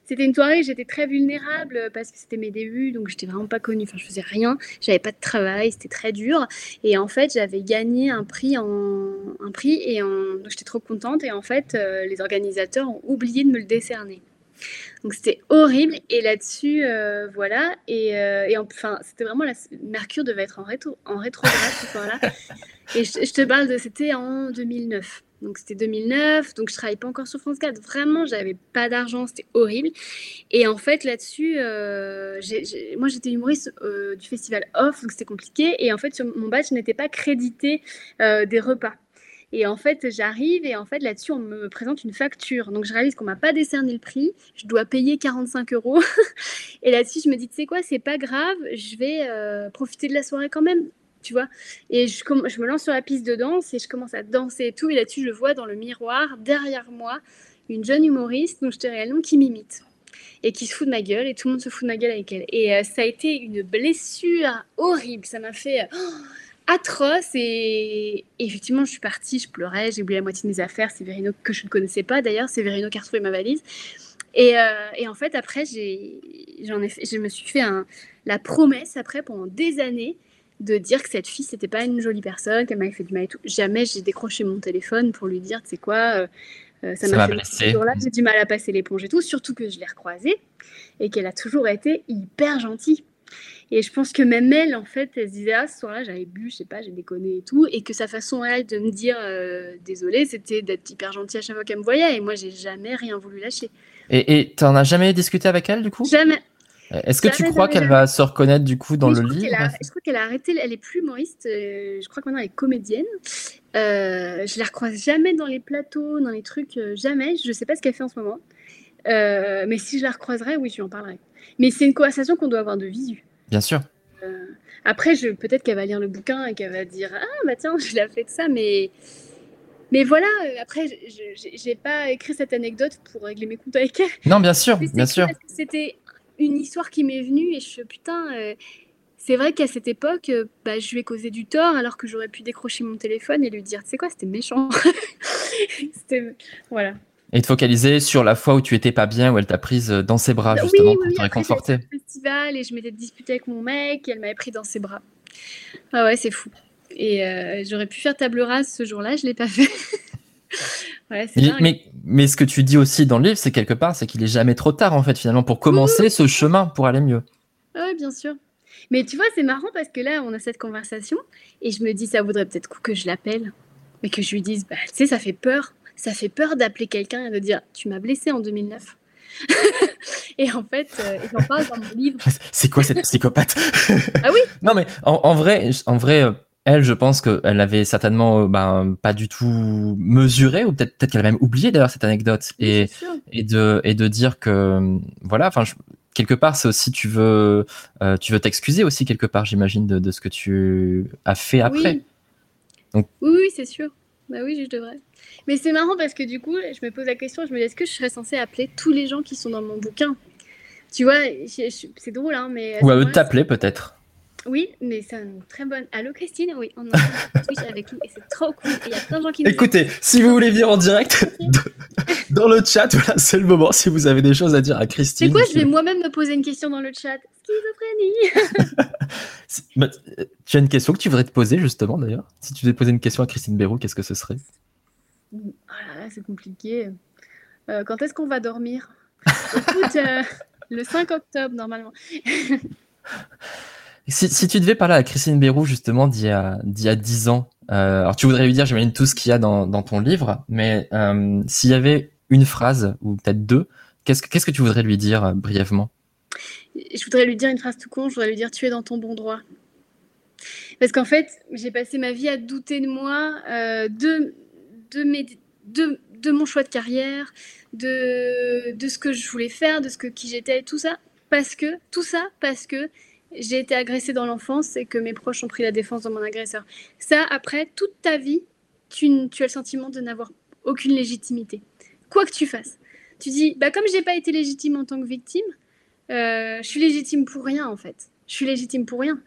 C'était une soirée, j'étais très vulnérable parce que c'était mes débuts, donc j'étais vraiment pas connue. Enfin, je faisais rien, j'avais pas de travail, c'était très dur. Et en fait, j'avais gagné un prix en un prix et en... j'étais trop contente. Et en fait, euh, les organisateurs ont oublié de me le décerner. Donc c'était horrible. Et là-dessus, euh, voilà. Et, euh, et, enfin, c'était vraiment la... Mercure devait être en, rétro... en rétrograde ce soir-là. Et je, te parle de, c'était en 2009. Donc c'était 2009, donc je travaillais pas encore sur France 4. Vraiment, j'avais pas d'argent, c'était horrible. Et en fait, là-dessus, euh, moi j'étais humoriste du festival Off, donc c'était compliqué. Et en fait, sur mon badge, je n'étais pas crédité des repas. Et en fait, j'arrive et en fait, là-dessus, on me présente une facture. Donc, je réalise qu'on m'a pas décerné le prix. Je dois payer 45 euros. et là-dessus, je me dis, tu sais quoi, c'est pas grave. Je vais euh, profiter de la soirée quand même. Tu vois Et je, me lance sur la piste de danse et je commence à danser et tout. Et là-dessus, je vois dans le miroir, derrière moi, une jeune humoriste, donc je te réalise, qui m'imite et qui se fout de ma gueule et tout le monde se fout de ma gueule avec elle. Et euh, ça a été une blessure horrible. Ça m'a fait. Euh, atroce. Et, effectivement, je suis partie, je pleurais, j'ai oublié la moitié de mes affaires. C'est Verino que je ne connaissais pas d'ailleurs, c'est Verino qui a retrouvé ma valise. Et, euh, et en fait, après, j'en ai, je me suis fait un, la promesse, après, pendant des années, de dire que cette fille, c'était pas une jolie personne, qu'elle m'avait fait du mal et tout. Jamais j'ai décroché mon téléphone pour lui dire, tu sais quoi, euh, euh, ça m'a fait là j'ai du mal à passer l'éponge et tout, surtout que je l'ai recroisée et qu'elle a toujours été hyper gentille. Et je pense que même elle, en fait, elle se disait, ah, ce soir-là, j'avais bu, je sais pas, j'ai déconné et tout. Et que sa façon, elle, de me dire euh, désolé, c'était d'être hyper gentille à chaque fois qu'elle me voyait. Et moi, j'ai jamais rien voulu lâcher. Et tu n'en as jamais discuté avec elle, du coup? Jamais. Est-ce que tu crois qu'elle va se reconnaître du coup dans le livre? Je crois qu'elle a arrêté, elle est plus humoriste, euh, je crois que maintenant elle est comédienne. Euh, je la recroise jamais dans les plateaux, dans les trucs, euh, jamais. Je sais pas ce qu'elle fait en ce moment. mais si je la recroiserais, oui, je lui en parlerai. Mais c'est une conversation qu'on doit avoir de visu. Bien sûr. Euh, après, je, peut-être qu'elle va lire le bouquin et qu'elle va dire Ah, bah tiens, je l'ai fait de ça, mais. Mais voilà, euh, après, j'ai pas écrit cette anecdote pour régler mes comptes avec elle. Non, bien sûr, bien sûr. C'était une histoire qui m'est venue et je putain, euh, c'est vrai qu'à cette époque, bah, je lui ai causé du tort alors que j'aurais pu décrocher mon téléphone et lui dire, tu sais quoi, c'était méchant. voilà. Et te focaliser sur la fois où tu étais pas bien, où elle t'a prise dans ses bras, justement, pour te réconforter. festival et je m'étais disputée avec mon mec et elle m'avait pris dans ses bras. Ah ouais, c'est fou. Et euh, j'aurais pu faire table rase ce jour-là, je l'ai pas fait. ouais, mais, mais, ce que tu dis aussi dans le livre, c'est quelque part, c'est qu'il est jamais trop tard, en fait, finalement, pour commencer ce chemin pour aller mieux. Ah ouais, bien sûr. Mais tu vois, c'est marrant parce que là, on a cette conversation et je me dis, ça vaudrait peut-être que je l'appelle, mais que je lui dise, bah, tu sais, ça fait peur ça fait peur d'appeler quelqu'un et de dire Tu m'as blessé en 2009. et en fait, euh, j'en parle dans mon livre. C'est quoi cette psychopathe? Ah oui Non, mais en, vrai, en vrai euh, elle, je pense qu'elle avait certainement euh, ben, pas du tout mesuré, ou peut-être peut qu'elle a même oublié d'ailleurs cette anecdote. et, et, de, et de dire que, voilà, enfin, quelque part, c'est aussi, tu veux tu veux t'excuser aussi, quelque part, j'imagine, de, de, ce que tu as fait après. Oui, Donc... oui, oui c'est sûr. Bah oui, je devrais. Mais c'est marrant parce que du coup, je me pose la question, je me dis, est-ce que je serais censée appeler tous les gens qui sont dans mon bouquin? Tu vois, c'est drôle, hein, mais... Ou à eux t'appeler peut-être. Oui, mais c'est une très bonne. Allô Christine? Oui, on a Twitch avec nous et c'est trop cool. il y a plein de gens qui nous Écoutez, si vous voulez venir en direct dans le chat, voilà, c'est le moment si vous avez des choses à dire à Christine. C'est quoi Je vais moi-même me poser une question dans le chat. Schizophrénie bah, Tu as une question que tu voudrais te poser justement d'ailleurs? Si tu devais poser une question à Christine Béroux, qu'est-ce que ce serait? Oh c'est compliqué. Euh, quand est-ce qu'on va dormir? Écoute, euh, le 5 octobre, normalement. Si, tu devais parler à Christine Bérou, justement, d'il y, a, 10 ans, euh, alors tu voudrais lui dire, j'imagine, tout ce qu'il y a dans, ton livre, mais s'il y avait une phrase, ou peut-être deux, qu'est-ce que, qu'est-ce que tu voudrais lui dire brièvement? Je voudrais lui dire une phrase tout con, je voudrais lui dire tu es dans ton bon droit. Parce qu'en fait, j'ai passé ma vie à douter de moi, euh, de, de, de, mon choix de carrière, de, de ce que je voulais faire, de ce que qui j'étais, tout ça. Parce que, tout ça, parce que j'ai été agressée dans l'enfance et que mes proches ont pris la défense de mon agresseur. Ça, après, toute ta vie, tu, as le sentiment de n'avoir aucune légitimité. Quoi que tu fasses. Tu dis, bah, comme j'ai pas été légitime en tant que victime, euh, je suis légitime pour rien en fait. Je suis légitime pour rien.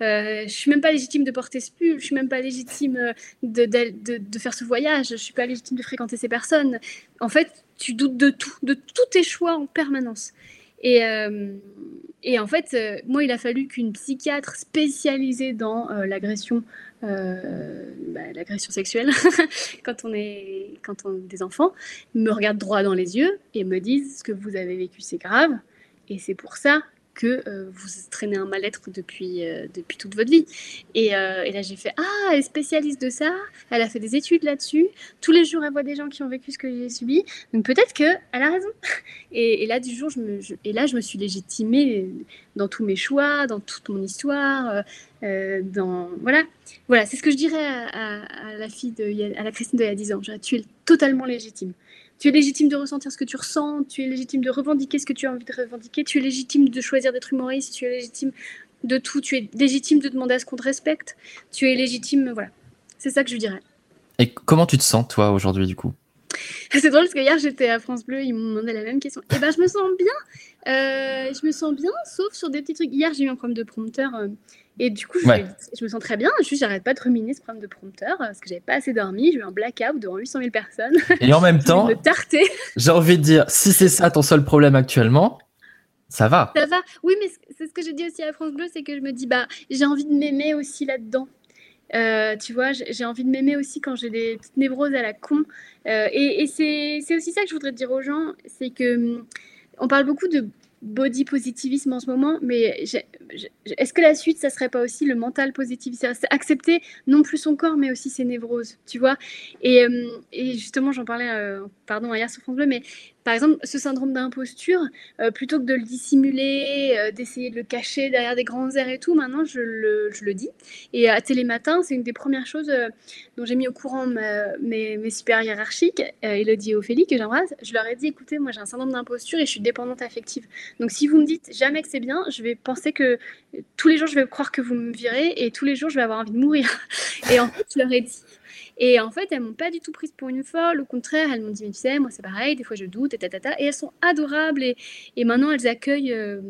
Euh, je suis même pas légitime de porter ce pull, je suis même pas légitime euh, de, faire ce voyage, je suis pas légitime de fréquenter ces personnes. En fait, tu doutes de tout, de tous tes choix en permanence. Et, euh, et en fait, moi, il a fallu qu'une psychiatre spécialisée dans l'agression, bah, l'agression sexuelle, quand on est quand on est des enfants, me regarde droit dans les yeux et me dise ce que vous avez vécu, c'est grave. Et c'est pour ça que euh, vous traînez un mal-être depuis, euh, depuis toute votre vie. Et, euh, et là, j'ai fait Ah, elle est spécialiste de ça, elle a fait des études là-dessus. Tous les jours, elle voit des gens qui ont vécu ce que j'ai subi. Donc peut-être qu'elle a raison. Et, et, là, du jour, je me, et là, je me suis légitimée dans tous mes choix, dans toute mon histoire. dans voilà voilà c'est ce que je dirais à, la fille de à la Christine de il y a 10 ans tu es totalement légitime tu es légitime de ressentir ce que tu ressens, tu es légitime de revendiquer ce que tu as envie de revendiquer, tu es légitime de choisir d'être humoriste, tu es légitime de tout, tu es légitime de demander à ce qu'on te respecte, tu es légitime, voilà. C'est ça que je dirais. Et comment tu te sens, toi, aujourd'hui, du coup? C'est drôle parce que hier, j'étais à France Bleu, ils m'ont demandé la même question. Et eh ben, je me sens bien. Euh, je me sens bien, sauf sur des petits trucs. Hier, j'ai eu un problème de prompteur. Euh, et du coup, je, me sens très bien. Juste, j'arrête pas de ruminer ce problème de prompteur euh, parce que j'avais pas assez dormi. J'ai eu un blackout devant 800 000 personnes. Et en même temps, j'ai envie de dire, si c'est ça ton seul problème actuellement, ça va. Ça va. Oui, mais c'est ce que j'ai dit aussi à France Bleu, c'est que je me dis, bah, j'ai envie de m'aimer aussi là-dedans. Euh, tu vois, j'ai envie de m'aimer aussi quand j'ai des petites névroses à la con. Euh, et, et c'est aussi ça que je voudrais dire aux gens, c'est que hum, on parle beaucoup de body positivisme en ce moment, mais est-ce que la suite, ça serait pas aussi le mental positivisme Accepter non plus son corps, mais aussi ses névroses, tu vois? Et, euh, justement, j'en parlais, euh, pardon, hier sur France mais par exemple, ce syndrome d'imposture, euh, plutôt que de le dissimuler, euh, d'essayer de le cacher derrière des grands airs et tout, maintenant je le, dis. Et à Télématin, c'est une des premières choses euh, dont j'ai mis au courant mes, mes, super hiérarchiques, Elodie et Ophélie, que j'embrasse. Je leur ai dit écoutez, moi j'ai un syndrome d'imposture et je suis dépendante affective. Donc si vous me dites jamais que c'est bien, je vais penser que tous les jours je vais croire que vous me virez et tous les jours je vais avoir envie de mourir. Et en fait, je leur ai dit et en fait, elles m'ont pas du tout prise pour une folle. Au contraire, elles m'ont dit, mais tu sais, moi c'est pareil, des fois je doute, et Et elles sont adorables. Et, et maintenant, elles accueillent euh,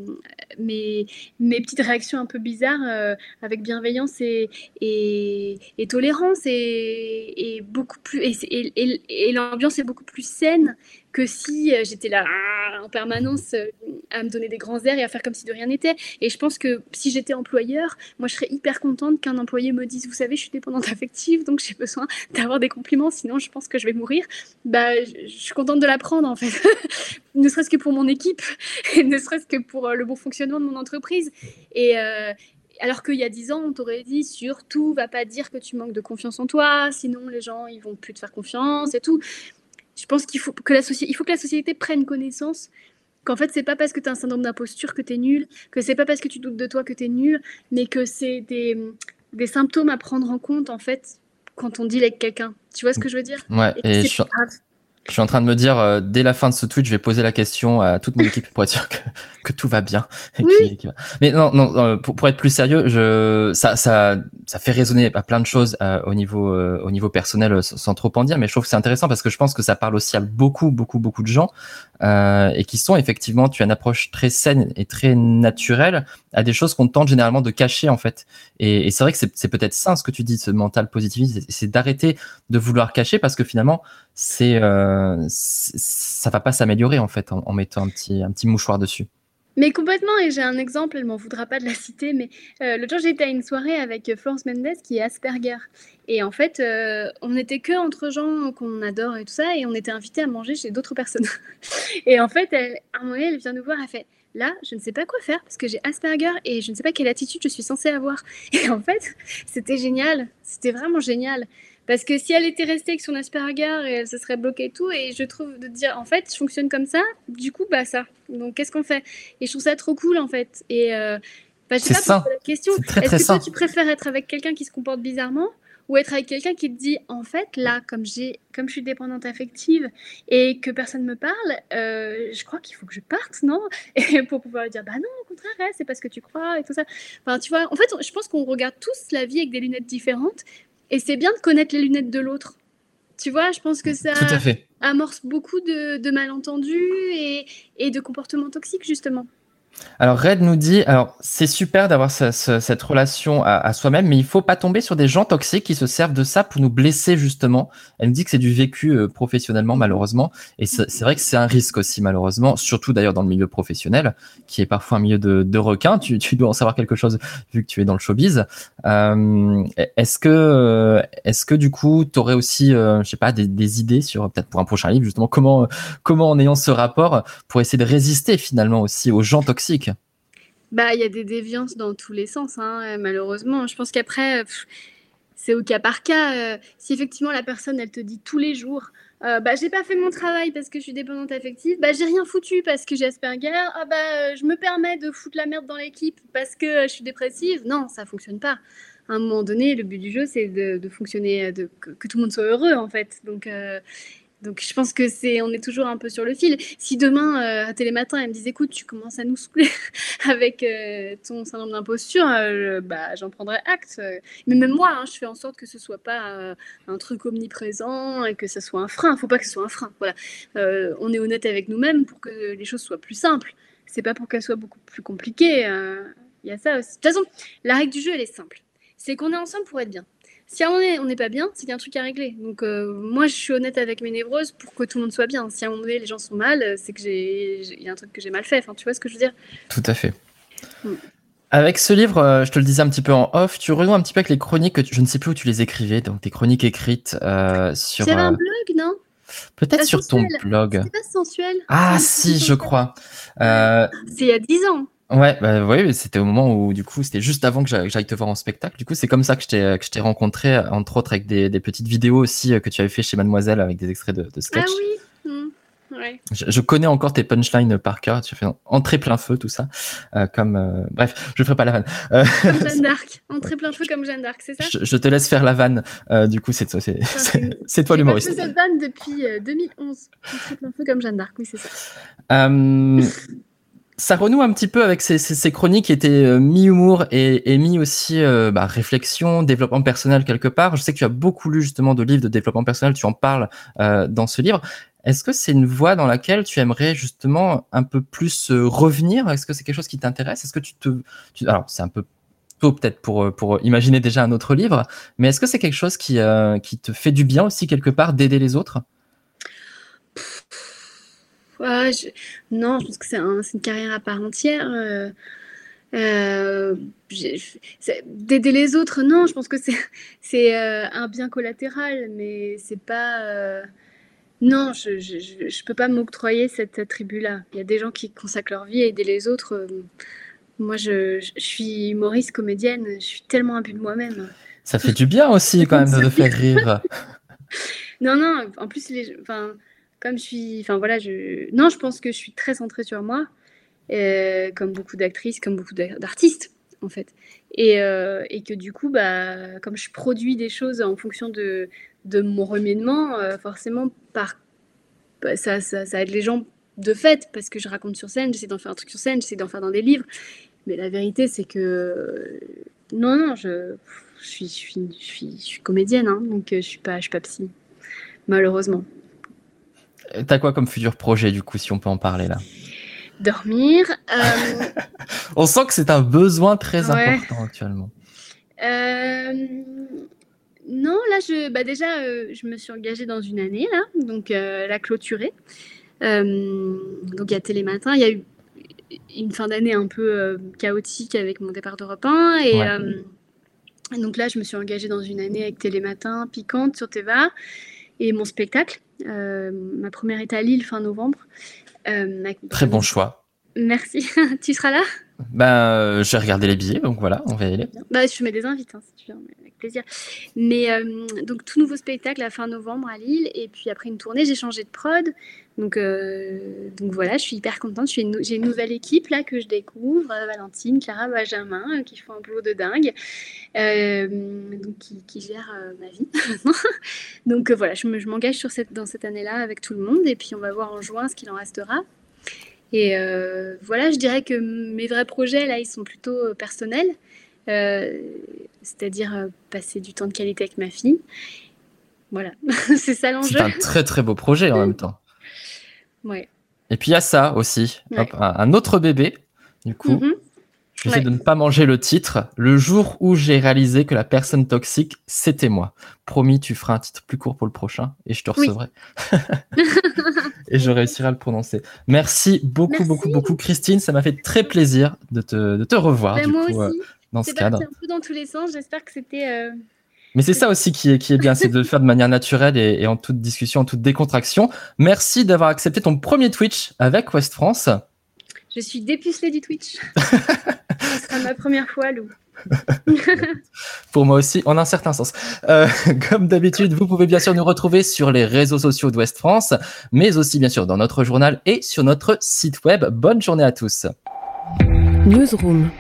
mes, mes petites réactions un peu bizarres euh, avec bienveillance et, et, et tolérance. Et, et, plus. Et, l'ambiance est beaucoup plus saine que si euh, j'étais là ah, en permanence euh, à me donner des grands airs et à faire comme si de rien n'était. Et je pense que si j'étais employeur, moi je serais hyper contente qu'un employé me dise, vous savez, je suis dépendante affective, donc j'ai besoin d'avoir des compliments, sinon je pense que je vais mourir. Bah, je, suis contente de l'apprendre en fait, ne serait-ce que pour mon équipe, ne serait-ce que pour euh, le bon fonctionnement de mon entreprise. Et, alors qu'il y a dix ans, on t'aurait dit surtout, va pas dire que tu manques de confiance en toi, sinon les gens ils vont plus te faire confiance et tout je pense qu'il faut que la société, il faut que la société prenne connaissance qu'en fait c'est pas parce que tu as un syndrome d'imposture que tu es nul, que c'est pas parce que tu doutes de toi que tu es nul, mais que c'est des, des, symptômes à prendre en compte en fait quand on dit avec quelqu'un. Tu vois ce que je veux dire? Ouais, et, je, je suis en train de me dire, euh, dès la fin de ce tweet, je vais poser la question à toute mon équipe pour être sûr que, que tout va bien. Mais non, non, euh, pour, pour, être plus sérieux, je, ça, ça, ça fait résonner à plein de choses euh, au niveau, au niveau personnel, sans trop en dire. Mais je trouve que c'est intéressant parce que je pense que ça parle aussi à beaucoup, beaucoup, beaucoup de gens et qui sont effectivement, tu as une approche très saine et très naturelle à des choses qu'on tente généralement de cacher en fait. Et, et c'est vrai que c'est peut-être ça ce que tu dis, ce mental positiviste, c'est d'arrêter de vouloir cacher parce que finalement, c'est euh, ça va pas s'améliorer en fait en, mettant un petit, un petit mouchoir dessus. Mais complètement, et j'ai un exemple, elle m'en voudra pas de la citer, mais euh, le jour j'étais à une soirée avec Florence Mendes qui est Asperger. Et en fait, euh, on n'était que entre gens qu'on adore et tout ça, et on était invités à manger chez d'autres personnes. et en fait, elle, à un moment elle vient nous voir, elle fait Là, je ne sais pas quoi faire parce que j'ai Asperger et je ne sais pas quelle attitude je suis censée avoir. Et en fait, c'était génial, c'était vraiment génial Parce que si elle était restée avec son Asperger, elle se serait bloquée et tout. Et je trouve de dire, en fait, je fonctionne comme ça. Du coup, bah ça. Donc, qu'est-ce qu'on fait? Et je trouve ça trop cool, en fait. Et euh, bah, je sais pas, la question. Est-ce que toi, tu préfères être avec quelqu'un qui se comporte bizarrement ou être avec quelqu'un qui te dit en fait là comme j'ai comme je suis dépendante affective et que personne me parle euh, je crois qu'il faut que je parte non? Et pour pouvoir dire bah non au contraire c'est parce que tu crois et tout ça enfin tu vois en fait je pense qu'on regarde tous la vie avec des lunettes différentes et c'est bien de connaître les lunettes de l'autre tu vois, je pense que ça amorce beaucoup de, malentendus et, et de comportements toxiques, justement. Alors Red nous dit, alors c'est super d'avoir cette relation à, soi-même, mais il faut pas tomber sur des gens toxiques qui se servent de ça pour nous blesser justement. Elle me dit que c'est du vécu euh, professionnellement malheureusement, et c'est vrai que c'est un risque aussi malheureusement, surtout d'ailleurs dans le milieu professionnel, qui est parfois un milieu de, de requins. Tu, dois en savoir quelque chose vu que tu es dans le showbiz. Euh, est-ce que, est-ce que du coup, tu aurais aussi, euh, je sais pas, des, des idées sur peut-être pour un prochain livre justement comment, comment en ayant ce rapport pour essayer de résister finalement aussi aux gens toxiques bah, il y a des déviances dans tous les sens, hein, malheureusement. Je pense qu'après, c'est au cas par cas. Euh, si effectivement la personne, elle te dit tous les jours, euh, bah, j'ai pas fait mon travail parce que je suis dépendante affective, bah, j'ai rien foutu parce que j'ai Asperger, ah bah, euh, je me permets de foutre la merde dans l'équipe parce que je suis dépressive. Non, ça fonctionne pas. À un moment donné, le but du jeu, c'est de, fonctionner, de, que, tout le monde soit heureux, en fait. Donc, donc je pense que c'est, on est toujours un peu sur le fil. Si demain euh, à Télématin elle me disait écoute tu commences à nous saouler avec euh, ton syndrome d'imposture, euh, bah j'en prendrais acte. Mais même moi, hein, je fais en sorte que ce soit pas un truc omniprésent et que ce soit un frein. Il Faut pas que ce soit un frein. Voilà, on est honnête avec nous-mêmes pour que les choses soient plus simples. C'est pas pour qu'elles soient beaucoup plus compliquées. Il y a ça aussi. De toute façon, la règle du jeu elle est simple. C'est qu'on est ensemble pour être bien si à un moment on n'est pas bien, c'est qu'il y a un truc à régler. Donc euh, moi, je suis honnête avec mes névroses pour que tout le monde soit bien. Si à un moment donné les gens sont mal, euh, c'est que j'ai, il y a un truc que j'ai mal fait. Enfin, tu vois ce que je veux dire? Tout à fait. Mm. Avec ce livre, euh, je te le disais un petit peu en off, tu renoues un petit peu avec les chroniques que je ne sais plus où tu les écrivais, donc tes chroniques écrites sur. Tu un blog, non? Peut-être sur ton blog. C'est pas sensuel. Ah si, je crois. C'est il y a 10 ans. Ouais, bah, ouais, c'était au moment où du coup, c'était juste avant que j'aille te voir en spectacle. Du coup, c'est comme ça que je t'ai je rencontré, entre autres avec des, des, petites vidéos aussi euh, que tu avais fait chez Mademoiselle avec des extraits de, de sketch. Ah oui. Mmh. Ouais. Je, connais encore tes punchlines par cœur. Tu fais entrer plein feu, tout ça. Euh, comme euh, bref, je ferai pas la vanne. Euh, comme Jeanne d'Arc, entrer plein feu comme Jeanne d'Arc, c'est ça? Je, je, te laisse faire la vanne. du coup, c'est c'est c'est toi l'humoriste. J'ai cette vanne depuis 2011. Entrer plein feu comme Jeanne d'Arc, oui, c'est ça ça renoue un petit peu avec ces, ces, chroniques qui étaient euh, mi-humour et, et, mi aussi euh, bah, réflexion, développement personnel quelque part. Je sais que tu as beaucoup lu justement de livres de développement personnel, tu en parles euh, dans ce livre. Est-ce que c'est une voie dans laquelle tu aimerais justement un peu plus revenir? Est-ce que c'est quelque chose qui t'intéresse? Est-ce que tu te... alors c'est un peu tôt peut-être pour, pour imaginer déjà un autre livre, mais est-ce que c'est quelque chose qui, qui te fait du bien aussi quelque part d'aider les autres? Non, je pense que c'est une carrière à part entière. Euh, euh, d'aider les autres, non, je pense que c'est euh, un bien collatéral, mais c'est pas. non, je ne peux pas m'octroyer cette attribut-là. Il y a des gens qui consacrent leur vie à aider les autres. Moi, je, suis humoriste, comédienne, je suis tellement un de moi-même. Ça fait du bien aussi, quand même, de faire rire. non, non, en plus, les, enfin, comme je suis, enfin voilà, je, non, je pense que je suis très centrée sur moi, euh, comme beaucoup d'actrices, comme beaucoup d'artistes en fait, et, euh, et, que du coup, bah, comme je produis des choses en fonction de, de mon reménement, euh, forcément, par, bah, ça, ça, ça, aide les gens de fait, parce que je raconte sur scène, j'essaie d'en faire un truc sur scène, j'essaie d'en faire dans des livres, mais la vérité, c'est que non, non, je, suis, je, suis, je, suis, comédienne, hein, donc je suis pas, je suis pas psy, malheureusement. T'as quoi comme futur projet, du coup, si on peut en parler là? Dormir. Euh, on sent que c'est un besoin très important actuellement. Euh, non, là, je, bah déjà, euh, je me suis engagée dans une année, là, donc la clôturée. donc, il y a Télématin. Il y a eu une fin d'année un peu chaotique avec mon départ d'Europe 1. Et donc là, je me suis engagée dans une année avec Télématin, piquante sur Teva et mon spectacle. Euh, ma première est à Lille fin novembre. Euh, Très bon choix. Merci. tu seras là? Ben, j'ai regardé les billets, donc voilà, on va y aller. Bah, je mets des invites, hein, si tu veux, avec plaisir. Mais donc, tout nouveau spectacle à fin novembre à Lille. Et puis après une tournée, j'ai changé de prod. Donc, euh, donc voilà, je suis hyper contente. J'ai une, nouvelle équipe là que je découvre, euh, Valentine, Clara, Benjamin, euh, qui font un boulot de dingue, donc qui, gèrent ma vie. donc voilà, je m'engage dans cette année-là avec tout le monde et puis on va voir en juin ce qu'il en restera. Et voilà, je dirais que mes vrais projets là, ils sont plutôt personnels, c'est-à-dire passer du temps de qualité avec ma fille. Voilà, c'est ça l'enjeu. C'est un très très beau projet en même temps. Et puis il y a ça aussi, un autre bébé, du coup. Mm-hmm. J'essaie de ne pas manger le titre. Le jour où j'ai réalisé que la personne toxique, c'était moi. Promis, tu feras un titre plus court pour le prochain et je te recevrai. et je réussirai à le prononcer. Merci beaucoup, beaucoup, beaucoup, Christine. Ça m'a fait très plaisir de te, de te revoir ben, du coup, euh, dans ce cadre. un peu dans tous les sens. J'espère que c'était. Euh, mais c'est ça aussi qui est, qui est bien, c'est de le faire de manière naturelle et, en toute discussion, en toute décontraction. Merci d'avoir accepté ton premier Twitch avec West France. Je suis dépucelée du Twitch. Ce sera ma première fois, Lou. Pour moi aussi, en un certain sens. Euh, comme d'habitude, vous pouvez bien sûr nous retrouver sur les réseaux sociaux d'Ouest France, mais aussi bien sûr dans notre journal et sur notre site web. Bonne journée à tous. Newsroom.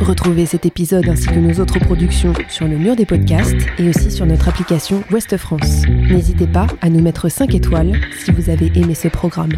Retrouvez cet épisode ainsi que nos autres productions sur le mur des podcasts et aussi sur notre application Ouest France. N'hésitez pas à nous mettre 5 étoiles si vous avez aimé ce programme.